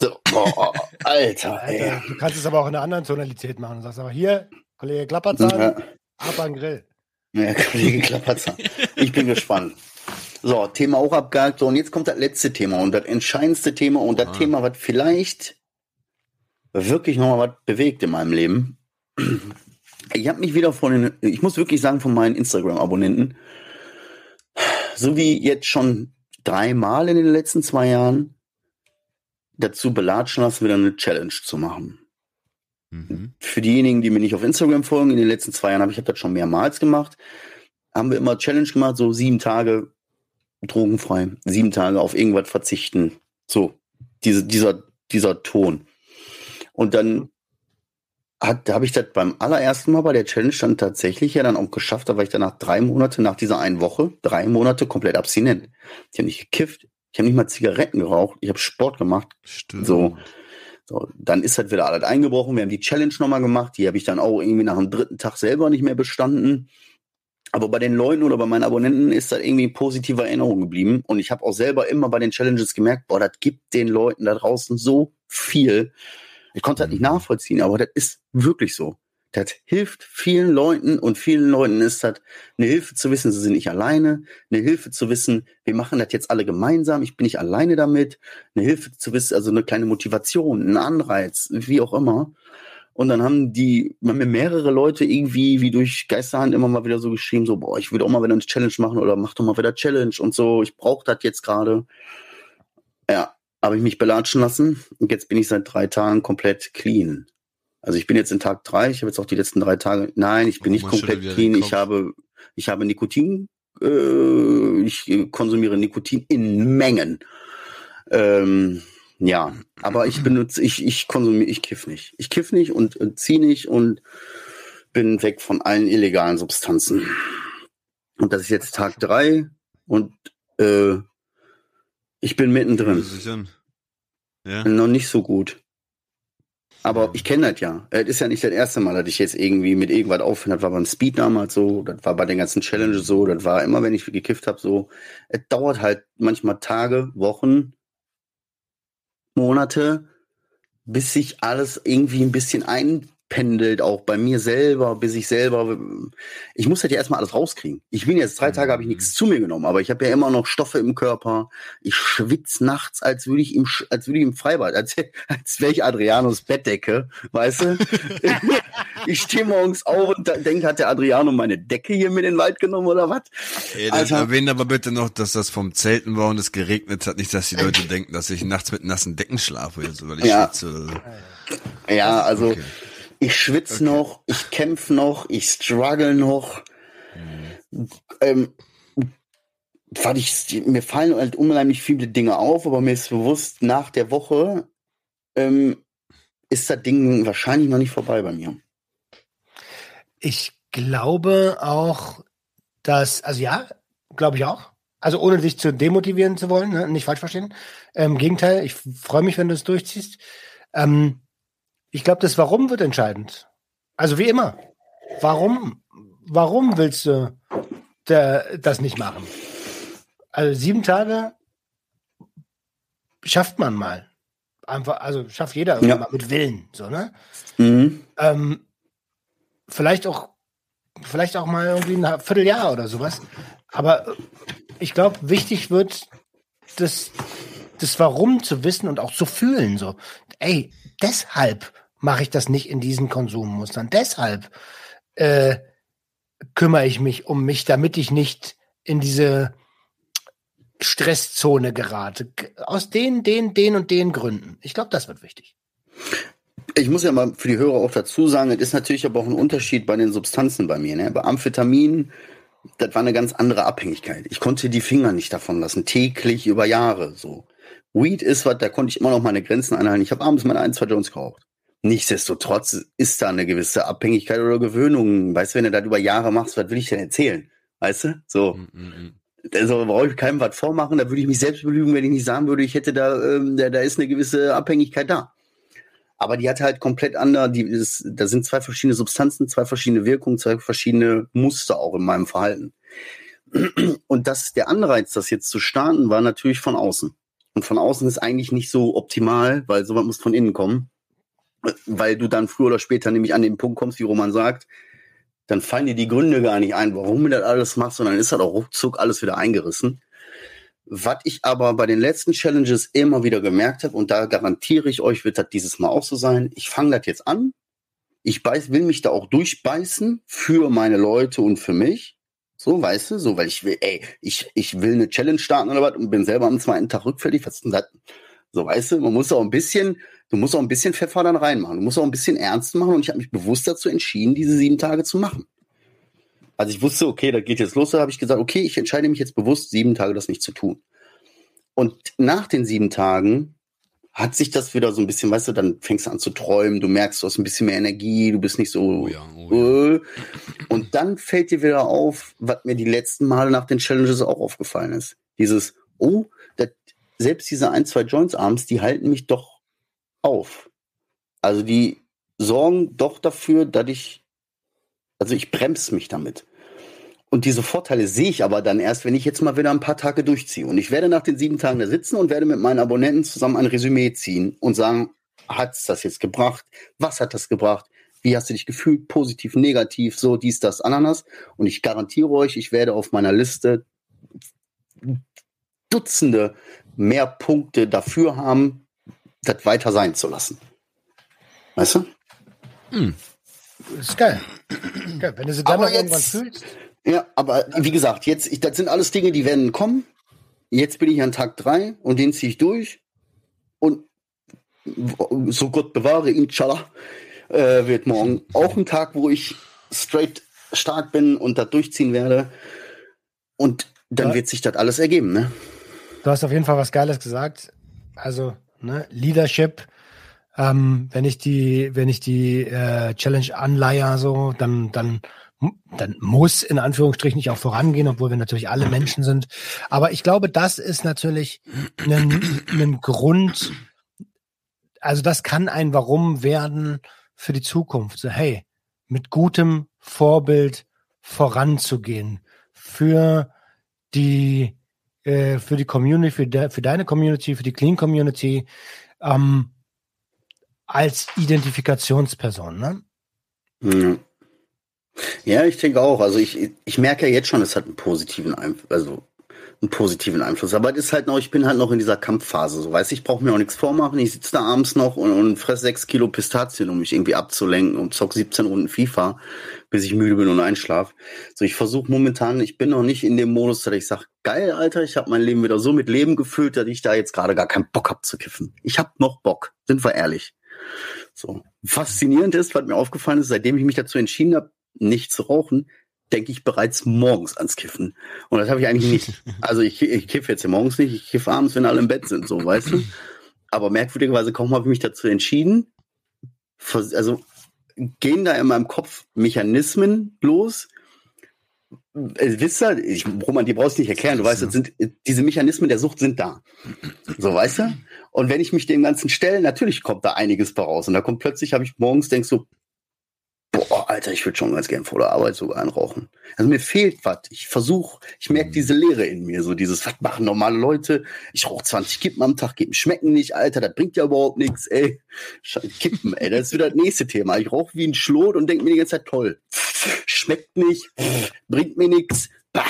So, boah, Alter, ey. Alter, du kannst es aber auch in einer anderen Tonalität machen. Du sagst aber hier, Kollege Klapperzahn, Ja. ab Grill. Ja, Kollege Klapperzer. Ich bin gespannt. So, Thema auch abgehakt. So, und jetzt kommt das letzte Thema und das entscheidendste Thema und das Ah. Thema, was vielleicht wirklich nochmal was bewegt in meinem Leben. Ich habe mich wieder von den, ich muss wirklich sagen, von meinen Instagram-Abonnenten, so wie jetzt schon dreimal in den letzten zwei Jahren, dazu belatschen lassen, wieder eine Challenge zu machen. Mhm. Für diejenigen, die mir nicht auf Instagram folgen, in den letzten zwei Jahren habe ich hab das schon mehrmals gemacht, haben wir immer Challenge gemacht, so sieben Tage drogenfrei, sieben Tage auf irgendwas verzichten. So, diese, dieser, dieser Ton. Und dann hat, habe ich das beim allerersten Mal bei der Challenge dann tatsächlich ja dann auch geschafft. Da war ich dann nach drei Monate, nach dieser einen Woche, drei Monate komplett abstinent. Ich habe nicht gekifft, ich habe nicht mal Zigaretten geraucht, ich habe Sport gemacht. Stimmt. So. So, dann ist halt wieder alles eingebrochen. Wir haben die Challenge nochmal gemacht. Die habe ich dann auch irgendwie nach dem dritten Tag selber nicht mehr bestanden. Aber bei den Leuten oder bei meinen Abonnenten ist das irgendwie positive Erinnerung geblieben. Und ich habe auch selber immer bei den Challenges gemerkt, boah, das gibt den Leuten da draußen so viel. Ich konnte das nicht mhm. nachvollziehen, aber das ist wirklich so. Das hilft vielen Leuten und vielen Leuten ist das eine Hilfe zu wissen, sie sind nicht alleine, eine Hilfe zu wissen, wir machen das jetzt alle gemeinsam, ich bin nicht alleine damit, eine Hilfe zu wissen, also eine kleine Motivation, ein Anreiz, wie auch immer. Und dann haben die, haben mir mehrere Leute irgendwie wie durch Geisterhand immer mal wieder so geschrieben, so, boah, ich würde auch mal wieder eine Challenge machen oder mach doch mal wieder Challenge und so, ich brauche das jetzt gerade. Ja, habe ich mich belatschen lassen und jetzt bin ich seit drei Tagen komplett clean. Also ich bin jetzt in Tag drei, ich habe jetzt auch die letzten drei Tage, nein, ich bin oh, nicht komplett clean, ich habe, ich habe Nikotin, äh, ich konsumiere Nikotin in Mengen. Ähm, ja, aber ich benutze, ich, ich konsumiere, ich kiff nicht. Ich kiff nicht und, und zieh nicht und bin weg von allen illegalen Substanzen. Und das ist jetzt Tag drei und äh, ich bin mittendrin. Ja. Noch nicht so gut. Aber ich kenne das ja. Es ist ja nicht das erste Mal, dass ich jetzt irgendwie mit irgendwas aufhöre. Das war beim Speed damals so, das war bei den ganzen Challenges so, das war immer, wenn ich gekifft habe, so. Es dauert halt manchmal Tage, Wochen, Monate, bis sich alles irgendwie ein bisschen ein, pendelt auch bei mir selber, bis ich selber, ich muss halt ja erstmal alles rauskriegen. Ich bin jetzt drei Tage, habe ich nichts zu mir genommen, aber ich habe ja immer noch Stoffe im Körper. Ich schwitze nachts, als würde ich im, als würde ich im Freibad, als, als wäre ich Adrianos Bettdecke, weißt du? ich stehe morgens auf und denke, hat der Adriano meine Decke hier mit in den Wald genommen oder was? Ey, dann also, erwähnt aber bitte noch, dass das vom Zelten war und es geregnet hat, nicht, dass die Leute denken, dass ich nachts mit nassen Decken schlafe, weil ich ja. schwitze. Ja, also, okay. Ich schwitze okay. noch, ich kämpfe noch, ich struggle noch. Mhm. Ähm, weil ich, mir fallen halt unheimlich viele Dinge auf, aber mir ist bewusst, nach der Woche ähm, ist das Ding wahrscheinlich noch nicht vorbei bei mir. Ich glaube auch, dass, also ja, glaube ich auch. Also ohne dich zu demotivieren zu wollen, ne? nicht falsch verstehen. Im ähm, Gegenteil, ich freue mich, wenn du es durchziehst. Ähm, ich glaube, das Warum wird entscheidend. Also wie immer. Warum? Warum willst du der, das nicht machen? Also sieben Tage schafft man mal. Einfach, also schafft jeder ja. mal mit Willen, so, ne? Mhm. Ähm, vielleicht auch, vielleicht auch mal irgendwie ein Vierteljahr oder sowas. Aber ich glaube, wichtig wird, das, das Warum zu wissen und auch zu fühlen, so. Ey, deshalb mache ich das nicht in diesen Konsummustern. Deshalb äh, kümmere ich mich um mich, damit ich nicht in diese Stresszone gerate. Aus den, den, den und den Gründen. Ich glaube, das wird wichtig. Ich muss ja mal für die Hörer auch dazu sagen, es ist natürlich aber auch ein Unterschied bei den Substanzen bei mir. Ne? Bei Amphetamin, das war eine ganz andere Abhängigkeit. Ich konnte die Finger nicht davon lassen, täglich über Jahre so. Weed ist was, da konnte ich immer noch meine Grenzen einhalten. Ich habe abends meine ein, zwei Jones geraucht. Nichtsdestotrotz ist da eine gewisse Abhängigkeit oder Gewöhnung. Weißt du, wenn du das über Jahre machst, was will ich denn erzählen? Weißt du? So. Mm -mm. Also brauche ich keinem was vormachen, da würde ich mich selbst belügen, wenn ich nicht sagen würde, ich hätte da, ähm, da, da ist eine gewisse Abhängigkeit da. Aber die hat halt komplett andere, die ist, da sind zwei verschiedene Substanzen, zwei verschiedene Wirkungen, zwei verschiedene Muster auch in meinem Verhalten. Und das, der Anreiz, das jetzt zu starten, war natürlich von außen. Und von außen ist eigentlich nicht so optimal, weil sowas muss von innen kommen weil du dann früher oder später nämlich an den Punkt kommst, wie Roman sagt, dann fallen dir die Gründe gar nicht ein, warum du das alles machst, und dann ist halt auch ruckzuck alles wieder eingerissen. Was ich aber bei den letzten Challenges immer wieder gemerkt habe, und da garantiere ich euch, wird das dieses Mal auch so sein, ich fange das jetzt an, ich beiß, will mich da auch durchbeißen für meine Leute und für mich. So, weißt du, so, weil ich will, ey, ich, ich will eine Challenge starten oder was und bin selber am zweiten Tag rückfällig. Was ist denn das? So, weißt du, man muss auch ein bisschen, Du musst auch ein bisschen Pfeffer dann reinmachen. Du musst auch ein bisschen ernst machen. Und ich habe mich bewusst dazu entschieden, diese sieben Tage zu machen. Als ich wusste, okay, da geht jetzt los, da habe ich gesagt, okay, ich entscheide mich jetzt bewusst, sieben Tage das nicht zu tun. Und nach den sieben Tagen hat sich das wieder so ein bisschen, weißt du, dann fängst du an zu träumen, du merkst, du hast ein bisschen mehr Energie, du bist nicht so. Oh ja, oh ja. Äh. Und dann fällt dir wieder auf, was mir die letzten Male nach den Challenges auch aufgefallen ist. Dieses, oh, das, selbst diese ein, zwei Joints abends, die halten mich doch auf. Also die sorgen doch dafür, dass ich, also ich bremse mich damit. Und diese Vorteile sehe ich aber dann erst, wenn ich jetzt mal wieder ein paar Tage durchziehe. Und ich werde nach den sieben Tagen da sitzen und werde mit meinen Abonnenten zusammen ein Resümee ziehen und sagen, hat's das jetzt gebracht? Was hat das gebracht? Wie hast du dich gefühlt? Positiv, negativ, so, dies, das, Ananas. Und ich garantiere euch, ich werde auf meiner Liste Dutzende mehr Punkte dafür haben, das weiter sein zu lassen. Weißt du? Hm. Das ist geil. geil. Wenn du sie dann Aber noch irgendwann jetzt- fühlst. Ja, aber wie gesagt, jetzt, ich, das sind alles Dinge, die werden kommen. Jetzt bin ich an Tag drei und den ziehe ich durch. Und so Gott bewahre, inshallah, äh, wird morgen auch ein Tag, wo ich straight stark bin und da durchziehen werde. Und dann Ja. wird sich das alles ergeben, ne? Du hast auf jeden Fall was Geiles gesagt. Also, ne, Leadership. Ähm, wenn ich die, wenn ich die äh, Challenge anleier, so, dann, dann, dann muss in Anführungsstrichen nicht auch vorangehen, obwohl wir natürlich alle Menschen sind. Aber ich glaube, das ist natürlich ein, ein Grund. Also das kann ein Warum werden für die Zukunft. So, hey, mit gutem Vorbild voranzugehen für die äh, für die Community, für, de, für deine Community, für die Clean Community ähm, als Identifikationsperson. Ne? Ja. Ich denke auch. Also ich, ich merke ja jetzt schon, es hat einen positiven Einfluss, also einen positiven Einfluss. Aber es ist halt noch, ich bin halt noch in dieser Kampfphase. So weißt, ich brauche mir auch nichts vormachen. Ich sitze da abends noch und, und fress sechs Kilo Pistazien, um mich irgendwie abzulenken und zock 17 Runden FIFA, bis ich müde bin und einschlaf. So, ich versuche momentan, ich bin noch nicht in dem Modus, dass ich sage, geil, Alter, ich habe mein Leben wieder so mit Leben gefüllt, dass ich da jetzt gerade gar keinen Bock hab zu kiffen. Ich hab noch Bock, sind wir ehrlich. So. Faszinierend ist, was mir aufgefallen ist, seitdem ich mich dazu entschieden habe, nicht zu rauchen, denke ich bereits morgens ans Kiffen. Und das habe ich eigentlich nicht. Also ich, ich kiffe jetzt ja morgens nicht, ich kiffe abends, wenn alle im Bett sind, so, weißt du? Aber merkwürdigerweise kaum habe ich mich dazu entschieden. Also gehen da in meinem Kopf Mechanismen los. Äh, wisst ihr, ich, Roman, die brauchst du nicht erklären. Du weißt, das sind, diese Mechanismen der Sucht sind da. So, weißt du? Und wenn ich mich dem Ganzen stelle, natürlich kommt da einiges bei raus. Und da kommt plötzlich, habe ich morgens, denkst so, boah, Alter, ich würde schon ganz gern vor der Arbeit sogar einrauchen. Also mir fehlt was. Ich versuche, ich merke diese Leere in mir, so dieses, was machen normale Leute? Ich rauche 20 Kippen am Tag, Kippen schmecken nicht, Alter, das bringt ja überhaupt nichts, ey. Kippen, ey, das ist wieder das nächste Thema. Ich rauche wie ein Schlot und denke mir die ganze Zeit, toll. Schmeckt nicht, bringt mir nichts. Bah.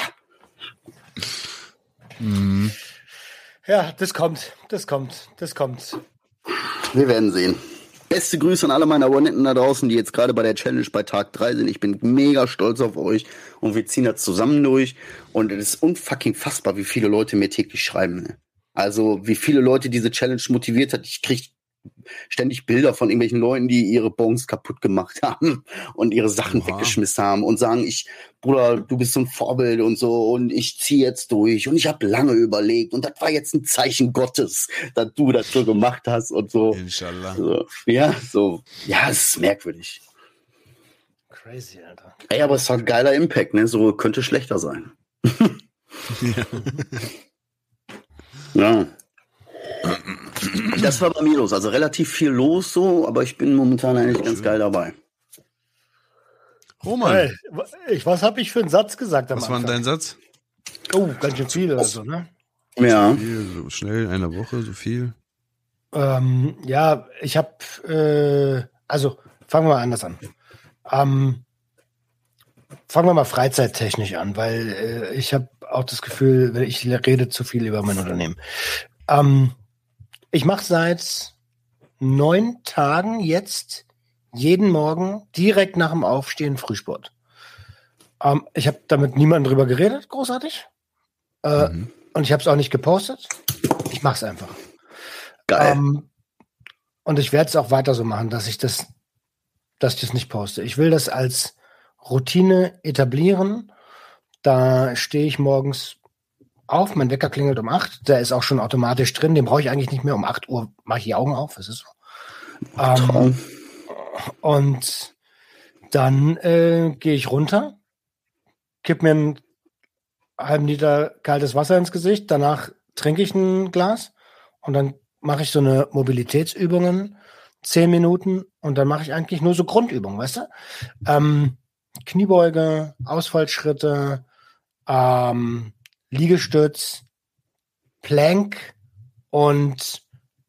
Mhm. Ja, das kommt, das kommt, das kommt. Wir werden sehen. Beste Grüße an alle meine Abonnenten da draußen, die jetzt gerade bei der Challenge bei Tag 3 sind. Ich bin mega stolz auf euch und wir ziehen das zusammen durch. Und es ist unfucking fassbar, wie viele Leute mir täglich schreiben. Ne? Also, wie viele Leute diese Challenge motiviert hat. Ich krieg ständig Bilder von irgendwelchen Leuten, die ihre Bongs kaputt gemacht haben und ihre Sachen Oha. weggeschmissen haben und sagen, ich, Bruder, du bist so ein Vorbild und so und ich ziehe jetzt durch und ich habe lange überlegt und das war jetzt ein Zeichen Gottes, dass du das so gemacht hast und so. Inshallah. So, ja, so, ja, es ist merkwürdig. Crazy, Alter. Ey, aber es war ein geiler Impact, ne? So könnte schlechter sein. ja. Das war bei mir los. Also relativ viel los so, aber ich bin momentan eigentlich ganz geil dabei. Roman, Hey, ich, was habe ich für einen Satz gesagt am was war denn dein Satz? Oh, ganz schön viel oder so, ne? Ja. Viel, so schnell in einer Woche, so viel. Ähm, ja, ich habe, äh, also fangen wir mal anders an. Ähm, fangen wir mal freizeittechnisch an, weil äh, ich habe auch das Gefühl, ich rede zu viel über mein Unternehmen. Ähm, ich mache seit neun Tagen jetzt jeden Morgen direkt nach dem Aufstehen Frühsport. Ähm, ich habe damit niemandem drüber geredet, großartig. Äh, Mhm. Und ich habe es auch nicht gepostet. Ich mache es einfach. Geil. Ähm, Und ich werde es auch weiter so machen, dass ich das, dass ich das nicht poste. Ich will das als Routine etablieren. Da stehe ich morgens auf, mein Wecker klingelt um acht, der ist auch schon automatisch drin, den brauche ich eigentlich nicht mehr. Um acht Uhr mache ich die Augen auf, das ist so. Ähm, und dann äh, gehe ich runter, kipp mir einen halben Liter kaltes Wasser ins Gesicht, danach trinke ich ein Glas und dann mache ich so eine Mobilitätsübungen, zehn Minuten und dann mache ich eigentlich nur so Grundübungen, weißt du? Ähm, Kniebeuge, Ausfallschritte, ähm, Liegestütz, Plank und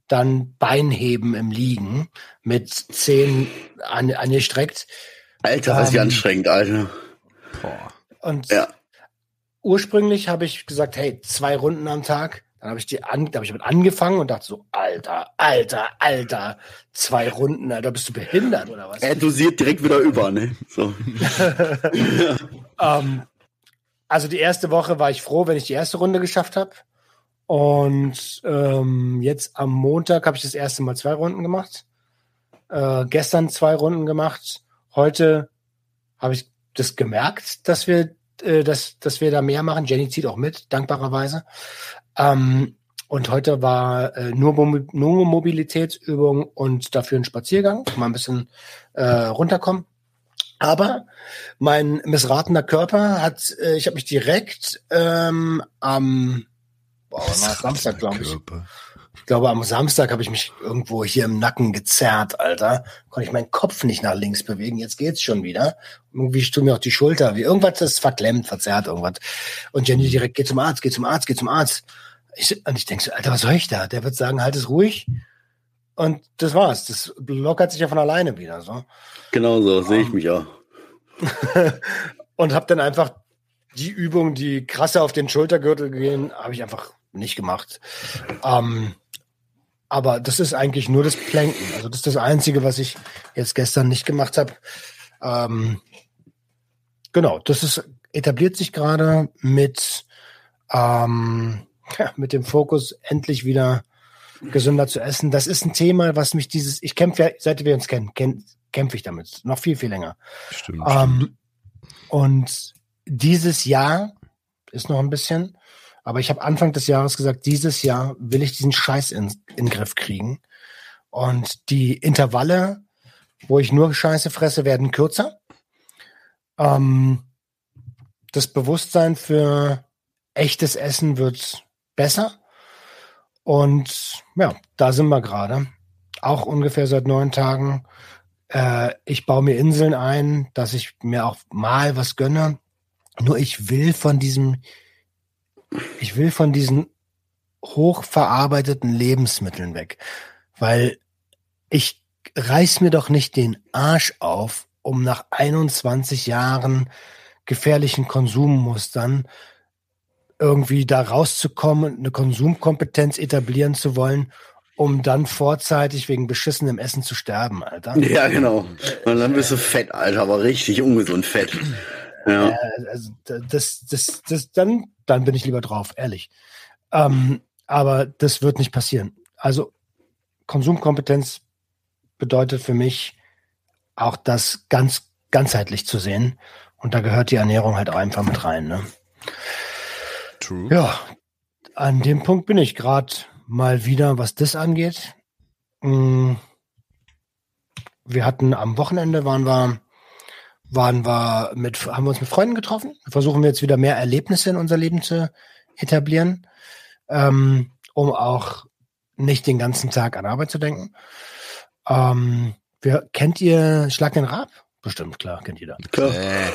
dann Beinheben im Liegen mit Zehen an, angestreckt. Alter, was ähm, ist anstrengend, Alter. Boah. Und ja. ursprünglich habe ich gesagt, hey, zwei Runden am Tag. Dann habe ich die an, da habe ich damit angefangen und dachte so, Alter, Alter, Alter, zwei Runden, Alter, bist du behindert oder was? Er dosiert direkt wieder über, ne? So. ähm, also die erste Woche war ich froh, wenn ich die erste Runde geschafft habe. Und ähm, jetzt am Montag habe ich das erste Mal zwei Runden gemacht. Äh, gestern zwei Runden gemacht. Heute habe ich das gemerkt, dass wir, äh, dass, dass wir da mehr machen. Jenny zieht auch mit, dankbarerweise. Ähm, und heute war äh, nur, nur Mobilitätsübung und dafür ein Spaziergang, mal ein bisschen äh, runterkommen. Aber mein missratener Körper hat, äh, ich habe mich direkt ähm, am boah, Samstag, glaube ich. Ich glaube, am Samstag habe ich mich irgendwo hier im Nacken gezerrt, Alter. Konnte ich meinen Kopf nicht nach links bewegen. Jetzt geht's schon wieder. Irgendwie tut mir auch die Schulter wie. Irgendwas ist verklemmt, verzerrt, irgendwas. Und Jenny direkt, geht zum Arzt, geht zum Arzt, geht zum Arzt. Ich, und ich denke so, Alter, was soll ich da? Der wird sagen, halt es ruhig. Und das war's. Das lockert sich ja von alleine wieder. So. Genau so, sehe ich ähm, mich auch. und habe dann einfach die Übung, die krasse auf den Schultergürtel gehen, habe ich einfach nicht gemacht. Ähm, aber das ist eigentlich nur das Planken. Also das ist das Einzige, was ich jetzt gestern nicht gemacht habe. Ähm, genau, das ist etabliert sich gerade mit ähm, ja, mit dem Fokus endlich wieder gesünder zu essen. Das ist ein Thema, was mich dieses, ich kämpfe ja, seit wir uns kennen, kämpfe ich damit. Noch viel, viel länger. Stimmt, ähm, stimmt. Und dieses Jahr ist noch ein bisschen, aber ich habe Anfang des Jahres gesagt, dieses Jahr will ich diesen Scheiß in, in den Griff kriegen. Und die Intervalle, wo ich nur Scheiße fresse, werden kürzer. Ähm, das Bewusstsein für echtes Essen wird besser. Und ja, da sind wir gerade. Auch ungefähr seit neun Tagen. Äh, ich baue mir Inseln ein, dass ich mir auch mal was gönne. Nur ich will von diesem, ich will von diesen hochverarbeiteten Lebensmitteln weg. Weil ich reiß mir doch nicht den Arsch auf, um nach 21 Jahren gefährlichen Konsummustern irgendwie da rauszukommen, eine Konsumkompetenz etablieren zu wollen, um dann vorzeitig wegen beschissenem Essen zu sterben, Alter. Ja, genau. Und dann bist du fett, Alter, aber richtig ungesund fett. Ja. Also das, das, das, dann, dann bin ich lieber drauf, ehrlich. Ähm, aber das wird nicht passieren. Also Konsumkompetenz bedeutet für mich auch das ganz ganzheitlich zu sehen. Und da gehört die Ernährung halt auch einfach mit rein. Ne? True. Ja, an dem Punkt bin ich gerade mal wieder, was das angeht. Mm. Wir hatten am Wochenende waren wir, waren wir mit, haben wir uns mit Freunden getroffen. Versuchen wir jetzt wieder mehr Erlebnisse in unser Leben zu etablieren, ähm, um auch nicht den ganzen Tag an Arbeit zu denken. Ähm, wir, kennt ihr Schlag den Rab? Bestimmt, klar, kennt jeder. Klar. Äh,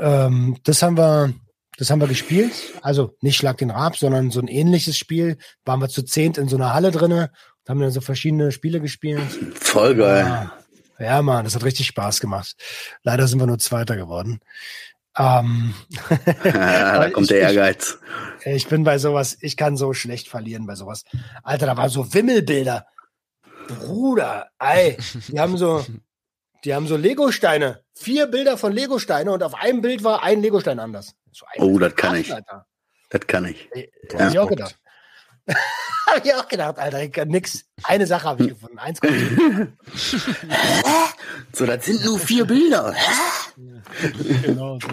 ähm, das haben wir das haben wir gespielt. Also nicht Schlag den Rab, sondern so ein ähnliches Spiel. Waren wir zu zehnt in so einer Halle drinne und haben dann so verschiedene Spiele gespielt. Voll geil. Ja, ja Mann, das hat richtig Spaß gemacht. Leider sind wir nur Zweiter geworden. Ähm, ja, da kommt ich, der Ehrgeiz. Ich, ich bin bei sowas, ich kann so schlecht verlieren bei sowas. Alter, da waren so Wimmelbilder. Bruder, ey, die haben so, die haben so Lego-Steine. Vier Bilder von Lego-Steine und auf einem Bild war ein Lego-Stein anders. So oh, das kann ich. Alter. Das kann ich. Ja. ich auch gedacht. habe ich auch gedacht, Alter, ich kann nix. Eine Sache habe ich gefunden. Eins kommt. So, das sind nur vier Bilder. genau so.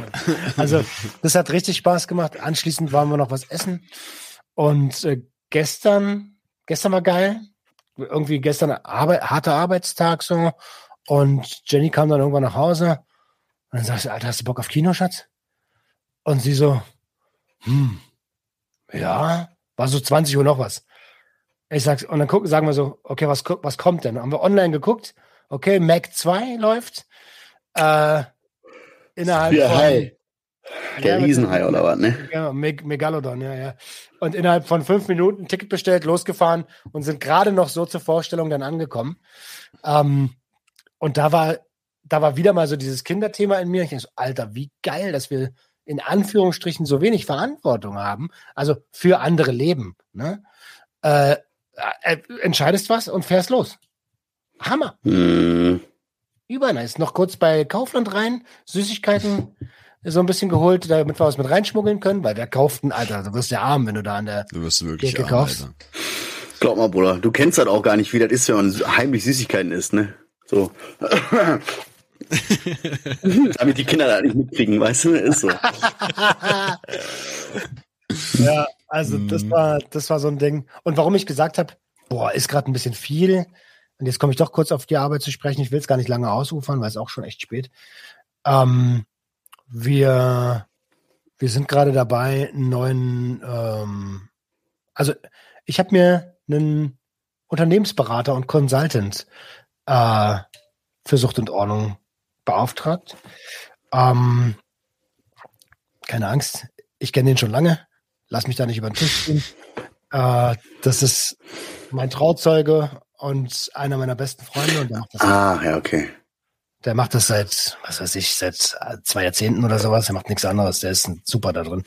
Also, das hat richtig Spaß gemacht. Anschließend waren wir noch was essen. Und äh, gestern, gestern war geil. Irgendwie gestern Arbeit, harter Arbeitstag so. Und Jenny kam dann irgendwann nach Hause. Und dann sagst du, Alter, hast du Bock auf Kino, Schatz? Und sie so, hm, ja, war so 20 Uhr noch was. Ich sag's, und dann gucken, sagen wir so, okay, was, was kommt denn? Haben wir online geguckt? Okay, Mac 2 läuft. Äh, innerhalb Ja, von. hi. Der Ja, Riesenhai oder was, ne? Ja, Meg Megalodon, ja, ja. Und innerhalb von fünf Minuten Ticket bestellt, losgefahren und sind gerade noch so zur Vorstellung dann angekommen. Ähm, und da war, da war wieder mal so dieses Kinderthema in mir. Ich denke so, Alter, wie geil, dass wir in Anführungsstrichen so wenig Verantwortung haben, also für andere Leben. Ne? Äh, äh, entscheidest was und fährst los. Hammer. Hm. Übernice. Noch kurz bei Kaufland rein, Süßigkeiten so ein bisschen geholt, damit wir was mit reinschmuggeln können, weil wer kauft denn, Alter, du wirst ja arm, wenn du da an der Du wirst wirklich Dir arm, gekaufst? Alter. Glaub mal, Bruder, du kennst das auch gar nicht, wie das ist, wenn man heimlich Süßigkeiten isst, ne? So. Damit die Kinder das nicht mitkriegen, weißt du? Ist so. Ja, also das Mhm. war, das war so ein Ding. Und warum ich gesagt habe, boah, ist gerade ein bisschen viel. Und jetzt komme ich doch kurz auf die Arbeit zu sprechen. Ich will es gar nicht lange ausufern, weil es auch schon echt spät. Ähm, wir, wir sind gerade dabei, einen neuen, ähm, also ich habe mir einen Unternehmensberater und Consultant äh, für Sucht und Ordnung beauftragt. Ähm, keine Angst, ich kenne den schon lange. Lass mich da nicht über den Tisch ziehen. Äh, das ist mein Trauzeuge und einer meiner besten Freunde und der macht das, Ah, ja, okay. der macht das seit, was weiß ich, seit zwei Jahrzehnten oder sowas. Er macht nichts anderes. Der ist super da drin.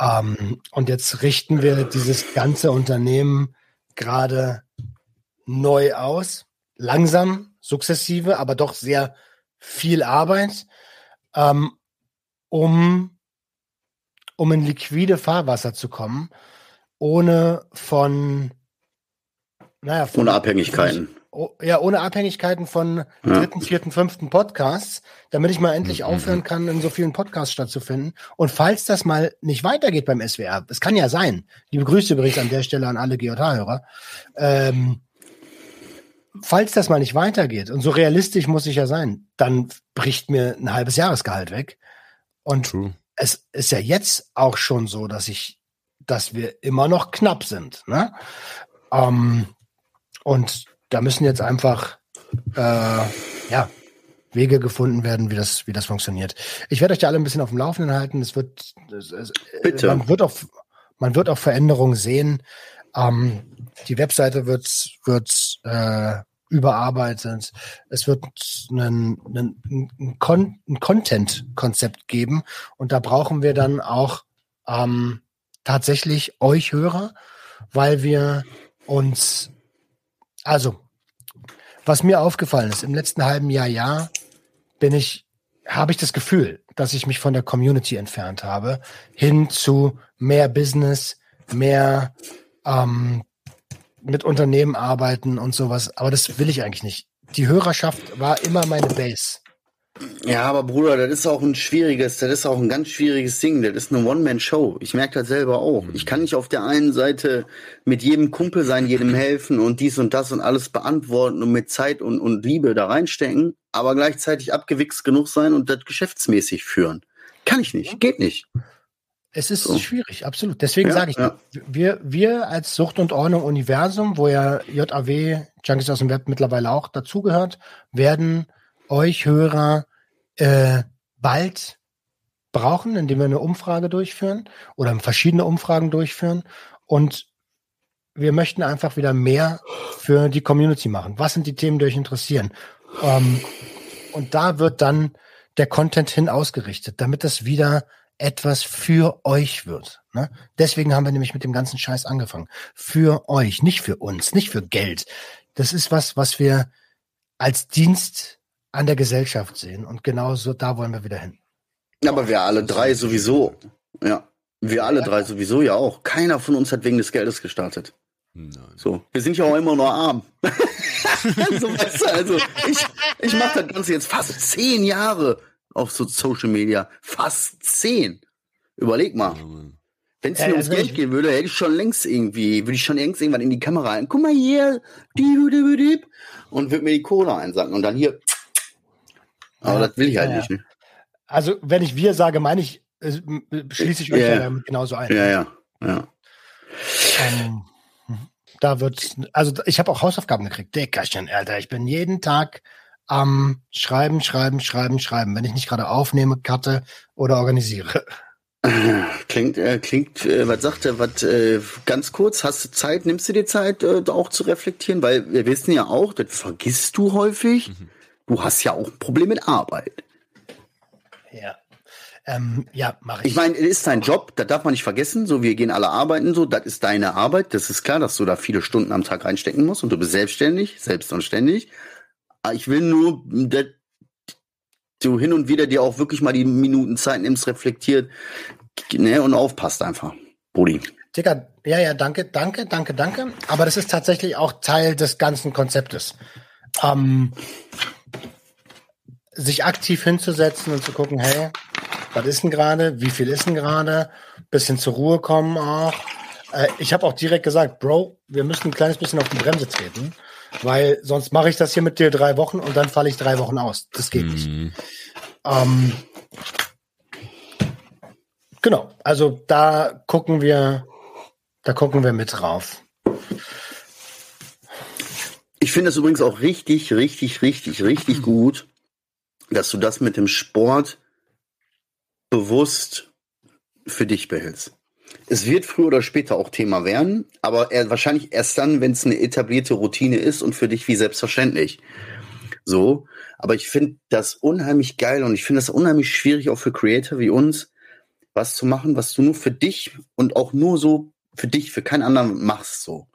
Ähm, und jetzt richten wir dieses ganze Unternehmen gerade neu aus. Langsam, sukzessive, aber doch sehr viel Arbeit, ähm, um, um in liquide Fahrwasser zu kommen, ohne von, naja, von, Ohne Abhängigkeiten. Oh, ja, ohne Abhängigkeiten von dritten, vierten, fünften Podcasts, damit ich mal endlich Mhm. aufhören kann, in so vielen Podcasts stattzufinden. Und falls das mal nicht weitergeht beim SWR, es kann ja sein, liebe Grüße übrigens an der Stelle an alle GJH-Hörer, ähm, falls das mal nicht weitergeht, und so realistisch muss ich ja sein, dann bricht mir ein halbes Jahresgehalt weg. Und True. es ist ja jetzt auch schon so, dass ich, dass wir immer noch knapp sind. Ne? Ähm, und da müssen jetzt einfach äh, ja, Wege gefunden werden, wie das, wie das funktioniert. Ich werde euch da alle ein bisschen auf dem Laufenden halten. Es wird, es, es, Bitte. Man wird auch, man wird auch Veränderungen sehen. Ähm, die Webseite wird, wird äh, überarbeitet. Es wird einen, einen, ein, Con ein Content-Konzept geben und da brauchen wir dann auch ähm, tatsächlich euch Hörer, weil wir uns, also was mir aufgefallen ist, im letzten halben Jahr, ja, bin ich, habe ich das Gefühl, dass ich mich von der Community entfernt habe, hin zu mehr Business, mehr ähm, mit Unternehmen arbeiten und sowas. Aber das will ich eigentlich nicht. Die Hörerschaft war immer meine Base. Ja, aber Bruder, das ist auch ein schwieriges, das ist auch ein ganz schwieriges Ding. Das ist eine One-Man-Show. Ich merke das selber auch. Ich kann nicht auf der einen Seite mit jedem Kumpel sein, jedem helfen und dies und das und alles beantworten und mit Zeit und, und Liebe da reinstecken, aber gleichzeitig abgewichst genug sein und das geschäftsmäßig führen. Kann ich nicht. Geht nicht. Es ist So. schwierig, absolut. Deswegen Ja, sage ich, ja. wir, wir als Sucht und Ordnung Universum, wo ja JAW, Junkies aus dem Web mittlerweile auch dazugehört, werden euch Hörer äh, bald brauchen, indem wir eine Umfrage durchführen oder verschiedene Umfragen durchführen. Und wir möchten einfach wieder mehr für die Community machen. Was sind die Themen, die euch interessieren? Ähm, und da wird dann der Content hin ausgerichtet, damit das wieder etwas für euch wird. Ne? Deswegen haben wir nämlich mit dem ganzen Scheiß angefangen. Für euch, nicht für uns, nicht für Geld. Das ist was, was wir als Dienst an der Gesellschaft sehen. Und genau so, da wollen wir wieder hin. Aber wir alle drei sowieso. Ja. Wir alle drei sowieso ja auch. Keiner von uns hat wegen des Geldes gestartet. Nein. So, wir sind ja auch immer nur arm. so, weißt du, also ich, ich mache das Ganze jetzt fast zehn Jahre auf so Social Media. Fast zehn. Überleg mal. Wenn es mir ums Geld gehen würde, hätte ich schon längst irgendwie, würde ich schon längst irgendwann in die Kamera ein. Guck mal hier, und würde mir die Cola einsacken und dann hier. Aber ja, das will ich halt ja, nicht. Ne? Also, wenn ich wir sage, meine ich, äh, schließe ich euch ja, damit genauso ein. Ja, ja, ja. Ähm, da wird, also ich habe auch Hausaufgaben gekriegt. Dickerchen, Alter. Ich bin jeden Tag am Schreiben, Schreiben, Schreiben, Schreiben, wenn ich nicht gerade aufnehme, cutte oder organisiere. Klingt, äh, klingt, äh, was sagt er, was, äh, ganz kurz, hast du Zeit, nimmst du dir Zeit, äh, auch zu reflektieren? Weil wir wissen ja auch, das vergisst du häufig, mhm. du hast ja auch ein Problem mit Arbeit. Ja. Ähm, ja, mache ich. Ich meine, es ist dein Job, das darf man nicht vergessen. So, wir gehen alle arbeiten so, das ist deine Arbeit. Das ist klar, dass du da viele Stunden am Tag reinstecken musst und du bist selbstständig, selbst und ständig. Ich will nur, dass du hin und wieder dir auch wirklich mal die Minuten Zeit nimmst, reflektiert ne, und aufpasst einfach, Brudi. Digga, ja, ja, danke, danke, danke, danke. Aber das ist tatsächlich auch Teil des ganzen Konzeptes. Ähm, sich aktiv hinzusetzen und zu gucken, hey, was ist denn gerade, wie viel ist denn gerade, bisschen zur Ruhe kommen auch. Äh, ich habe auch direkt gesagt, Bro, wir müssen ein kleines bisschen auf die Bremse treten, weil sonst mache ich das hier mit dir drei Wochen und dann falle ich drei Wochen aus. Das geht mhm. nicht. Ähm, genau, also da gucken wir, da gucken wir mit drauf. Ich finde es übrigens auch richtig, richtig, richtig, richtig mhm. gut, dass du das mit dem Sport bewusst für dich behältst. Es wird früher oder später auch Thema werden, aber er, wahrscheinlich erst dann, wenn es eine etablierte Routine ist und für dich wie selbstverständlich. So, aber ich finde das unheimlich geil und ich finde das unheimlich schwierig auch für Creator wie uns, was zu machen, was du nur für dich und auch nur so für dich, für keinen anderen machst so.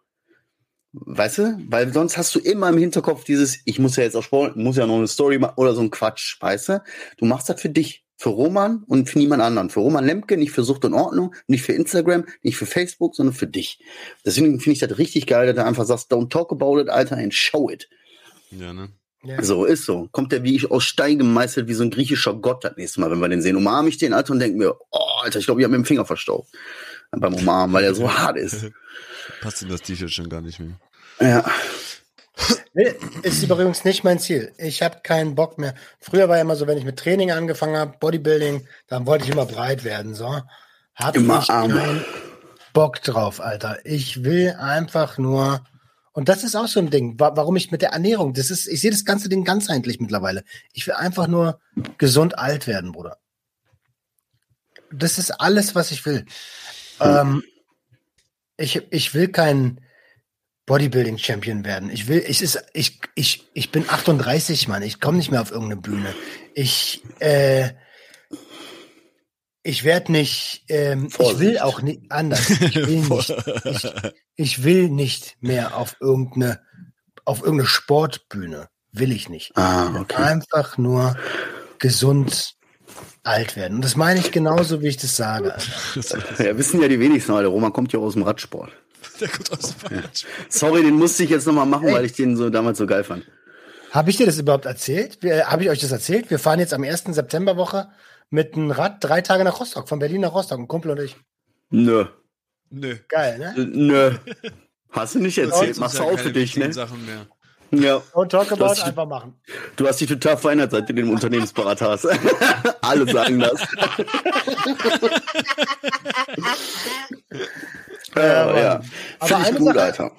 Weißt du? Weil sonst hast du immer im Hinterkopf dieses, ich muss ja jetzt auch Sport, muss ja noch eine Story machen oder so ein Quatsch, weißt du? Du machst das für dich, für Roman und für niemand anderen. Für Roman Lemke, nicht für Sucht und Ordnung, nicht für Instagram, nicht für Facebook, sondern für dich. Deswegen finde ich das richtig geil, dass du einfach sagst, don't talk about it, Alter, and show it. Ja, ne? Ja. So, ist so. Kommt der wie ich aus Stein gemeißelt, wie so ein griechischer Gott das nächste Mal, wenn wir den sehen. Umarme ich den, Alter, und denke mir, oh, Alter, ich glaube, ich habe mir den Finger verstaubt. Beim Umarmen, weil er so hart ist. Passt in das T-Shirt schon gar nicht mehr. Ja. Ist übrigens nicht mein Ziel. Ich habe keinen Bock mehr. Früher war ja immer so, wenn ich mit Training angefangen habe, Bodybuilding, dann wollte ich immer breit werden. So. Hab immer ich keinen Bock drauf, Alter. Ich will einfach nur. Und das ist auch so ein Ding, warum ich mit der Ernährung, das ist, ich sehe das ganze Ding ganzheitlich mittlerweile. Ich will einfach nur gesund alt werden, Bruder. Das ist alles, was ich will. Ähm, ich, ich will kein Bodybuilding Champion werden. Ich will, ich ist, ich, ich, ich bin 38, Mann. Ich komme nicht mehr auf irgendeine Bühne. Ich, äh, ich werde nicht, ähm, ich will auch nicht anders. Ich will nicht, ich, ich, will nicht mehr auf irgendeine, auf irgendeine Sportbühne. Will ich nicht. Ah, okay. Einfach nur gesund alt werden. Und das meine ich genauso, wie ich das sage. ja, wissen ja die wenigsten, Alter. Roman kommt ja aus dem Radsport. Der kommt aus dem Radsport. Sorry, den musste ich jetzt nochmal machen, Ey. weil ich den so damals so geil fand. Habe ich dir das überhaupt erzählt? Habe ich euch das erzählt? Wir fahren jetzt am 1. Septemberwoche mit einem Rad drei Tage nach Rostock, von Berlin nach Rostock, ein Kumpel und ich. Nö. Nö. Geil, ne? Nö. Hast du nicht erzählt, machst du auch für dich, ne? Sachen mehr. Ja. Und talk about, hast, einfach machen. Du hast dich total verändert, seit du den Unternehmensberater hast. Alle sagen das. ja, ja. Finde ich gut, Sache, Alter.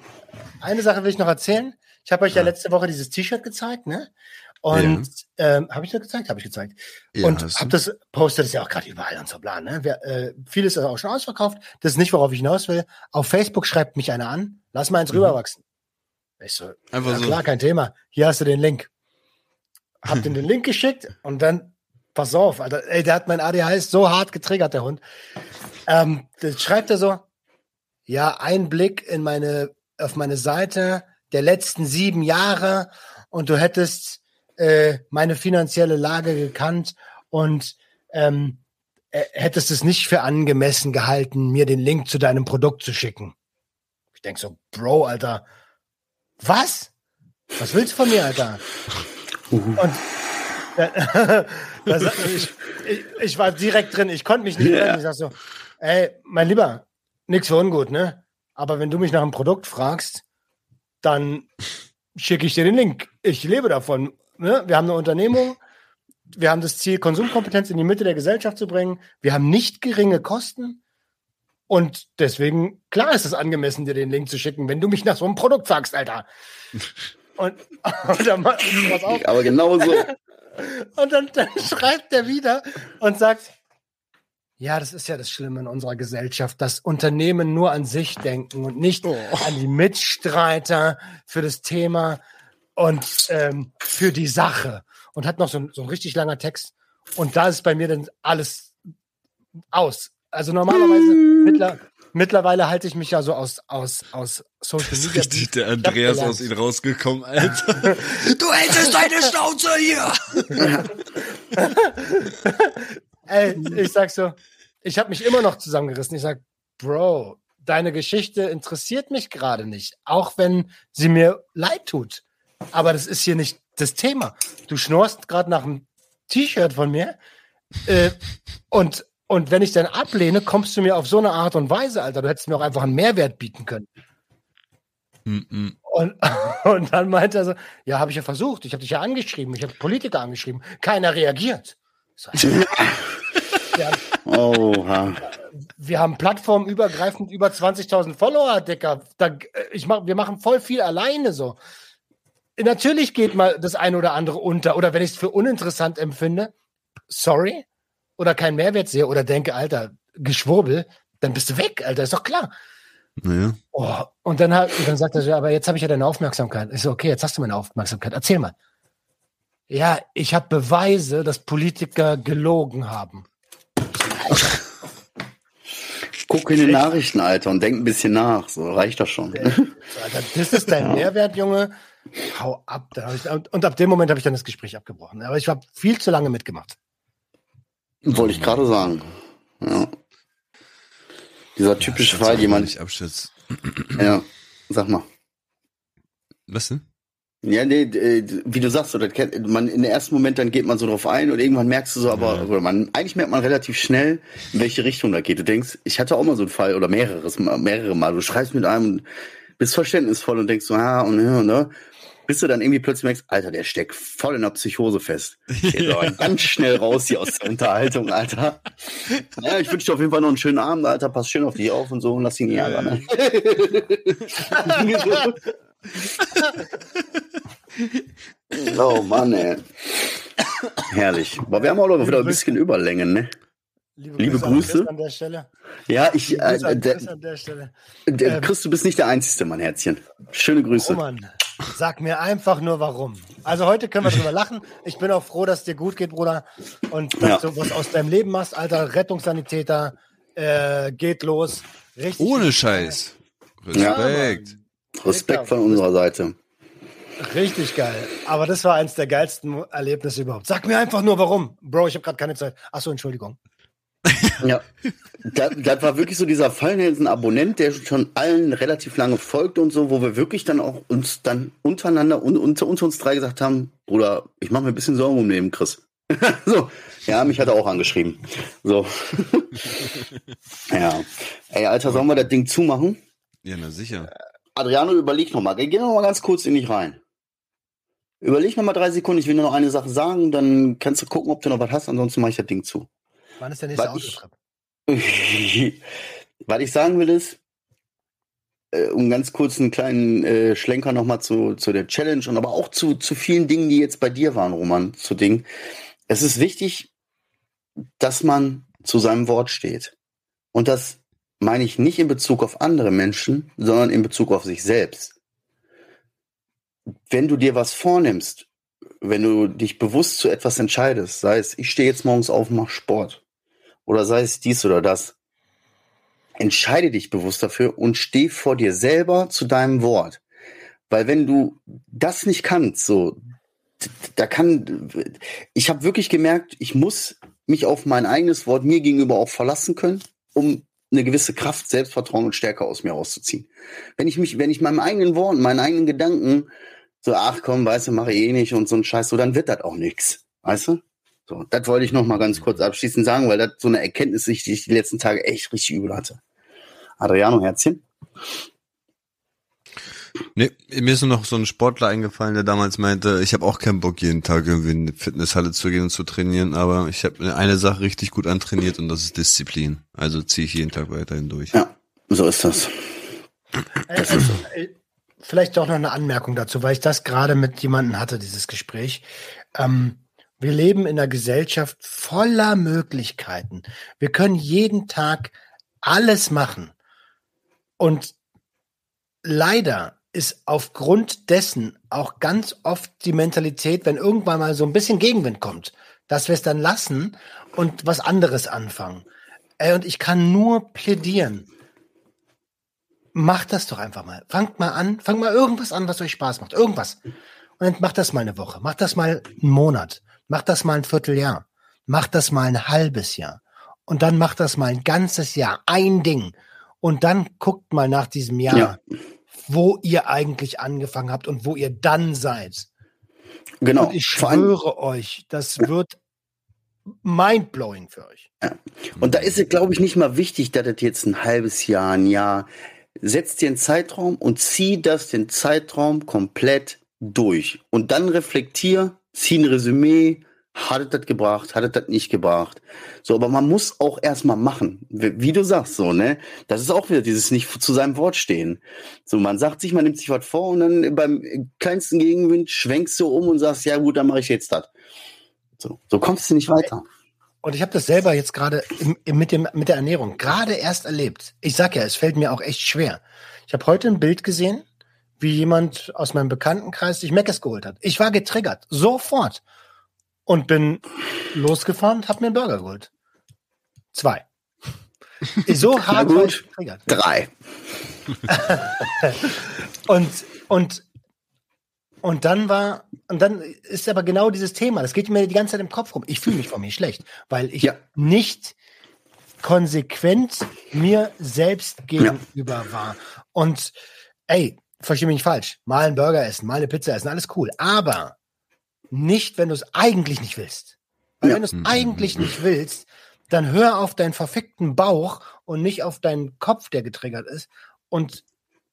Eine Sache will ich noch erzählen. Ich habe euch ja. ja letzte Woche dieses T-Shirt gezeigt, ne? Und ja. ähm, habe ich das gezeigt? Habe ich gezeigt. Ja, und habe das postet es ja auch gerade überall und so bla. Ne? Wir, äh, vieles ist auch schon ausverkauft. Das ist nicht, worauf ich hinaus will. Auf Facebook schreibt mich einer an. Lass mal eins mhm. rüberwachsen. Ich so, Einfach ja, so. klar, kein Thema. Hier hast du den Link. Hab den den Link geschickt und dann, pass auf, Alter, ey, der hat mein ADHS so hart getriggert, der Hund. Ähm, das schreibt er so, ja, ein Blick in meine, auf meine Seite der letzten sieben Jahre und du hättest äh, meine finanzielle Lage gekannt und ähm, äh, hättest es nicht für angemessen gehalten, mir den Link zu deinem Produkt zu schicken. Ich denk so, Bro, Alter, was? Was willst du von mir, Alter? Und äh, das, ich, ich, ich war direkt drin, ich konnte mich nicht yeah. Ich sag so, ey, mein Lieber, nix für ungut, ne? Aber wenn du mich nach einem Produkt fragst, dann schicke ich dir den Link. Ich lebe davon. Ne? Wir haben eine Unternehmung, wir haben das Ziel, Konsumkompetenz in die Mitte der Gesellschaft zu bringen. Wir haben nicht geringe Kosten. Und deswegen, klar ist es angemessen, dir den Link zu schicken, wenn du mich nach so einem Produkt fragst, Alter. Und, und dann, pass auf, Aber genau so. und dann, dann schreibt er wieder und sagt, ja, das ist ja das Schlimme in unserer Gesellschaft, dass Unternehmen nur an sich denken und nicht an die Mitstreiter für das Thema und ähm, für die Sache. Und hat noch so ein, so ein richtig langer Text. Und da ist bei mir dann alles aus. Also normalerweise, mittler, mittlerweile halte ich mich ja so aus, aus, aus Social Das ist Media. richtig der Andreas aus ihm rausgekommen, Alter. Du hältst deine Schnauze hier! Ey, ich sag so, ich habe mich immer noch zusammengerissen. Ich sag, Bro, deine Geschichte interessiert mich gerade nicht, auch wenn sie mir leid tut. Aber das ist hier nicht das Thema. Du schnorst gerade nach einem T-Shirt von mir äh, und und wenn ich dann ablehne, kommst du mir auf so eine Art und Weise, Alter. Du hättest mir auch einfach einen Mehrwert bieten können. Mm-mm. Und, und dann meinte er so, ja, habe ich ja versucht. Ich habe dich ja angeschrieben. Ich habe Politiker angeschrieben. Keiner reagiert. So, ja, Oha. wir haben plattformübergreifend über 20.000 Follower, Dicker. Da, ich mach, wir machen voll viel alleine so. Natürlich geht mal das eine oder andere unter. Oder wenn ich es für uninteressant empfinde, sorry. Oder keinen Mehrwert sehe oder denke, Alter, Geschwurbel, dann bist du weg, Alter, ist doch klar. Naja. Oh, und dann, hat, und dann sagt er so, ja, aber jetzt habe ich ja deine Aufmerksamkeit. Ich so, okay, jetzt hast du meine Aufmerksamkeit. Erzähl mal. Ja, ich habe Beweise, dass Politiker gelogen haben. Guck in die Nachrichten, Alter, und denk ein bisschen nach. So reicht das schon. Alter, das ist dein Mehrwert, Junge. Hau ab. Ich, und, ab dem Moment habe ich dann das Gespräch abgebrochen. Aber ich habe viel zu lange mitgemacht. Wollte ich gerade sagen. Ja. Dieser typische Fall, jemand. nicht abschätzt. Ja, sag mal. Was denn? Ja, nee, äh, wie du sagst, oder man in den ersten Moment dann geht man so drauf ein und irgendwann merkst du so, aber Ja. oder man eigentlich merkt man relativ schnell, in welche Richtung da geht. Du denkst, ich hatte auch mal so einen Fall oder mehreres, mehrere Mal. Du schreibst mit einem und bist verständnisvoll und denkst so, ah und ja, ne, bis du dann irgendwie plötzlich merkst, Alter, der steckt voll in der Psychose fest. Geht aber ganz schnell raus hier aus der Unterhaltung, Alter. Ja, ich wünsche dir auf jeden Fall noch einen schönen Abend, Alter. Pass schön auf dich auf und so und lass ihn nicht ärgern. Ne? oh Mann, ey. Herrlich. Aber wir haben auch noch wieder ein bisschen Überlängen, ne? Liebe an Grüße. Chris an der Stelle. Ja, ich, Liebe äh, Grüße an der, Chris an der Stelle. der, Ähm. Chris, du bist nicht der Einzige, mein Herzchen. Schöne Grüße. Roman, sag mir einfach nur warum. Also heute können wir drüber lachen. Ich bin auch froh, dass es dir gut geht, Bruder. Und dass Ja. du was aus deinem Leben machst, Alter. Rettungssanitäter, äh, geht los. Richtig. Ohne Scheiß. Ja. Respekt. Von unserer Seite. Richtig geil. Aber das war eins der geilsten Erlebnisse überhaupt. Sag mir einfach nur warum. Bro, ich habe gerade keine Zeit. Achso, Entschuldigung. Ja. Das, das war wirklich so dieser Fall, der ist ein Abonnent, der schon allen relativ lange folgt und so, wo wir wirklich dann auch uns dann untereinander und unter, unter uns drei gesagt haben, Bruder, ich mache mir ein bisschen Sorgen um den Chris. so, ja, mich hat er auch angeschrieben. So. ja. Ey, Alter, sollen wir das Ding zumachen? Ja, na sicher. Adriano, überleg noch mal. Geh noch mal ganz kurz in dich rein. Überleg noch mal drei Sekunden. Ich will nur noch eine Sache sagen, dann kannst du gucken, ob du noch was hast. Ansonsten mache ich das Ding zu. Wann ist der nächste Weil ich- Autotrip? Was ich sagen will ist, äh, um ganz kurz einen kleinen äh, Schlenker nochmal zu, zu der Challenge und aber auch zu, zu vielen Dingen, die jetzt bei dir waren, Roman, zu Dingen. Es ist wichtig, dass man zu seinem Wort steht. Und das meine ich nicht in Bezug auf andere Menschen, sondern in Bezug auf sich selbst. Wenn du dir was vornimmst, wenn du dich bewusst zu etwas entscheidest, sei es, ich stehe jetzt morgens auf und mach Sport, oder sei es dies oder das, entscheide dich bewusst dafür und steh vor dir selber zu deinem Wort. Weil wenn du das nicht kannst, so, da kann, ich habe wirklich gemerkt, ich muss mich auf mein eigenes Wort mir gegenüber auch verlassen können, um eine gewisse Kraft, Selbstvertrauen und Stärke aus mir rauszuziehen. Wenn ich mich, wenn ich meinem eigenen Worten, meinen eigenen Gedanken so, ach komm, weißt du, mache ich eh nicht und so ein Scheiß, so, dann wird das auch nix. Weißt du? So, das wollte ich noch mal ganz kurz abschließend sagen, weil das so eine Erkenntnis, die ich die letzten Tage echt richtig übel hatte. Adriano, Herzchen? Nee, mir ist nur noch so ein Sportler eingefallen, der damals meinte, ich habe auch keinen Bock, jeden Tag irgendwie in die Fitnesshalle zu gehen und zu trainieren, aber ich habe eine Sache richtig gut antrainiert und das ist Disziplin. Also ziehe ich jeden Tag weiterhin durch. Ja, so ist das. das ist, äh, vielleicht doch noch eine Anmerkung dazu, weil ich das gerade mit jemandem hatte, dieses Gespräch. Ähm, wir leben in einer Gesellschaft voller Möglichkeiten. Wir können jeden Tag alles machen. Und leider ist aufgrund dessen auch ganz oft die Mentalität, wenn irgendwann mal so ein bisschen Gegenwind kommt, dass wir es dann lassen und was anderes anfangen. Ey, und ich kann nur plädieren. Macht das doch einfach mal. Fangt mal an, fangt mal irgendwas an, was euch Spaß macht. Irgendwas. Und dann macht das mal eine Woche, macht das mal einen Monat, macht das mal ein Vierteljahr, macht das mal ein halbes Jahr. Und dann macht das mal ein ganzes Jahr, ein Ding. Und dann guckt mal nach diesem Jahr, ja. Wo ihr eigentlich angefangen habt und wo ihr dann seid. Genau. Und ich schwöre euch, das wird mindblowing für euch. Ja. Und da ist es, glaube ich, nicht mal wichtig, dass das jetzt ein halbes Jahr, ein Jahr. Setz dir einen Zeitraum und zieh das den Zeitraum komplett durch. Und dann reflektier, zieh ein Resümee, hat es das gebracht, hat es das nicht gebracht. So, aber man muss auch erstmal machen. Wie, wie, du sagst, so, ne? Das ist auch wieder dieses nicht zu seinem Wort stehen. So, man sagt sich, man nimmt sich was vor und dann beim kleinsten Gegenwind schwenkst du um und sagst, ja gut, dann mache ich jetzt das. So, so kommst du nicht weiter. Und ich habe das selber jetzt gerade mit, mit der Ernährung gerade erst erlebt. Ich sag ja, es fällt mir auch echt schwer. Ich habe heute ein Bild gesehen, wie jemand aus meinem Bekanntenkreis sich Meckes geholt hat. Ich war getriggert, sofort und bin losgefahren und habe mir einen Burger geholt. Zwei. So hart war ich getriggert. Drei. und, und, und dann war, und dann ist aber genau dieses Thema, das geht mir die ganze Zeit im Kopf rum. Ich fühle mich von mir schlecht, weil ich ja. nicht konsequent mir selbst gegenüber ja. war. Und ey, verstehe mich nicht falsch, mal einen Burger essen, mal eine Pizza essen, alles cool. Aber nicht, wenn du es eigentlich nicht willst. Weil ja. wenn du es eigentlich nicht willst, dann hör auf deinen verfickten Bauch und nicht auf deinen Kopf, der getriggert ist und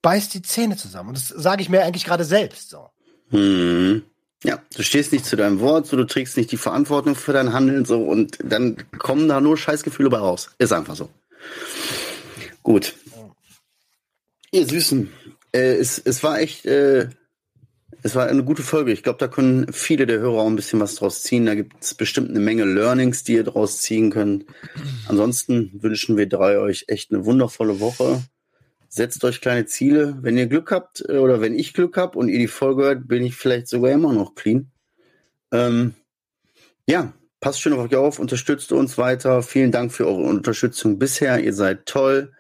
beiß die Zähne zusammen. Und das sage ich mir eigentlich gerade selbst so. Hm. Ja, du stehst nicht zu deinem Wort, so du trägst nicht die Verantwortung für dein Handeln so und dann kommen da nur Scheißgefühle bei raus. Ist einfach so. Gut. Ihr Süßen, äh, es, es war echt äh, es war eine gute Folge. Ich glaube, da können viele der Hörer auch ein bisschen was draus ziehen. Da gibt es bestimmt eine Menge Learnings, die ihr draus ziehen könnt. Ansonsten wünschen wir drei euch echt eine wundervolle Woche. Setzt euch kleine Ziele. Wenn ihr Glück habt äh, oder wenn ich Glück habe und ihr die Folge hört, bin ich vielleicht sogar immer noch clean. Ähm, ja, passt schön auf euch auf, unterstützt uns weiter. Vielen Dank für eure Unterstützung bisher. Ihr seid toll.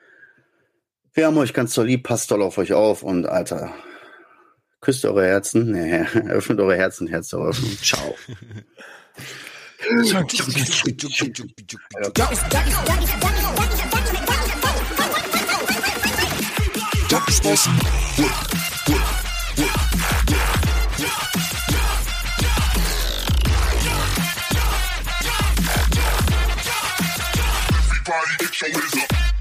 Wir haben euch ganz toll lieb. Passt toll auf euch auf und Alter, Küsst eure Herzen. Nee, öffnet eure Herzen, Herz Öffnung. Ciao. Everybody get your up.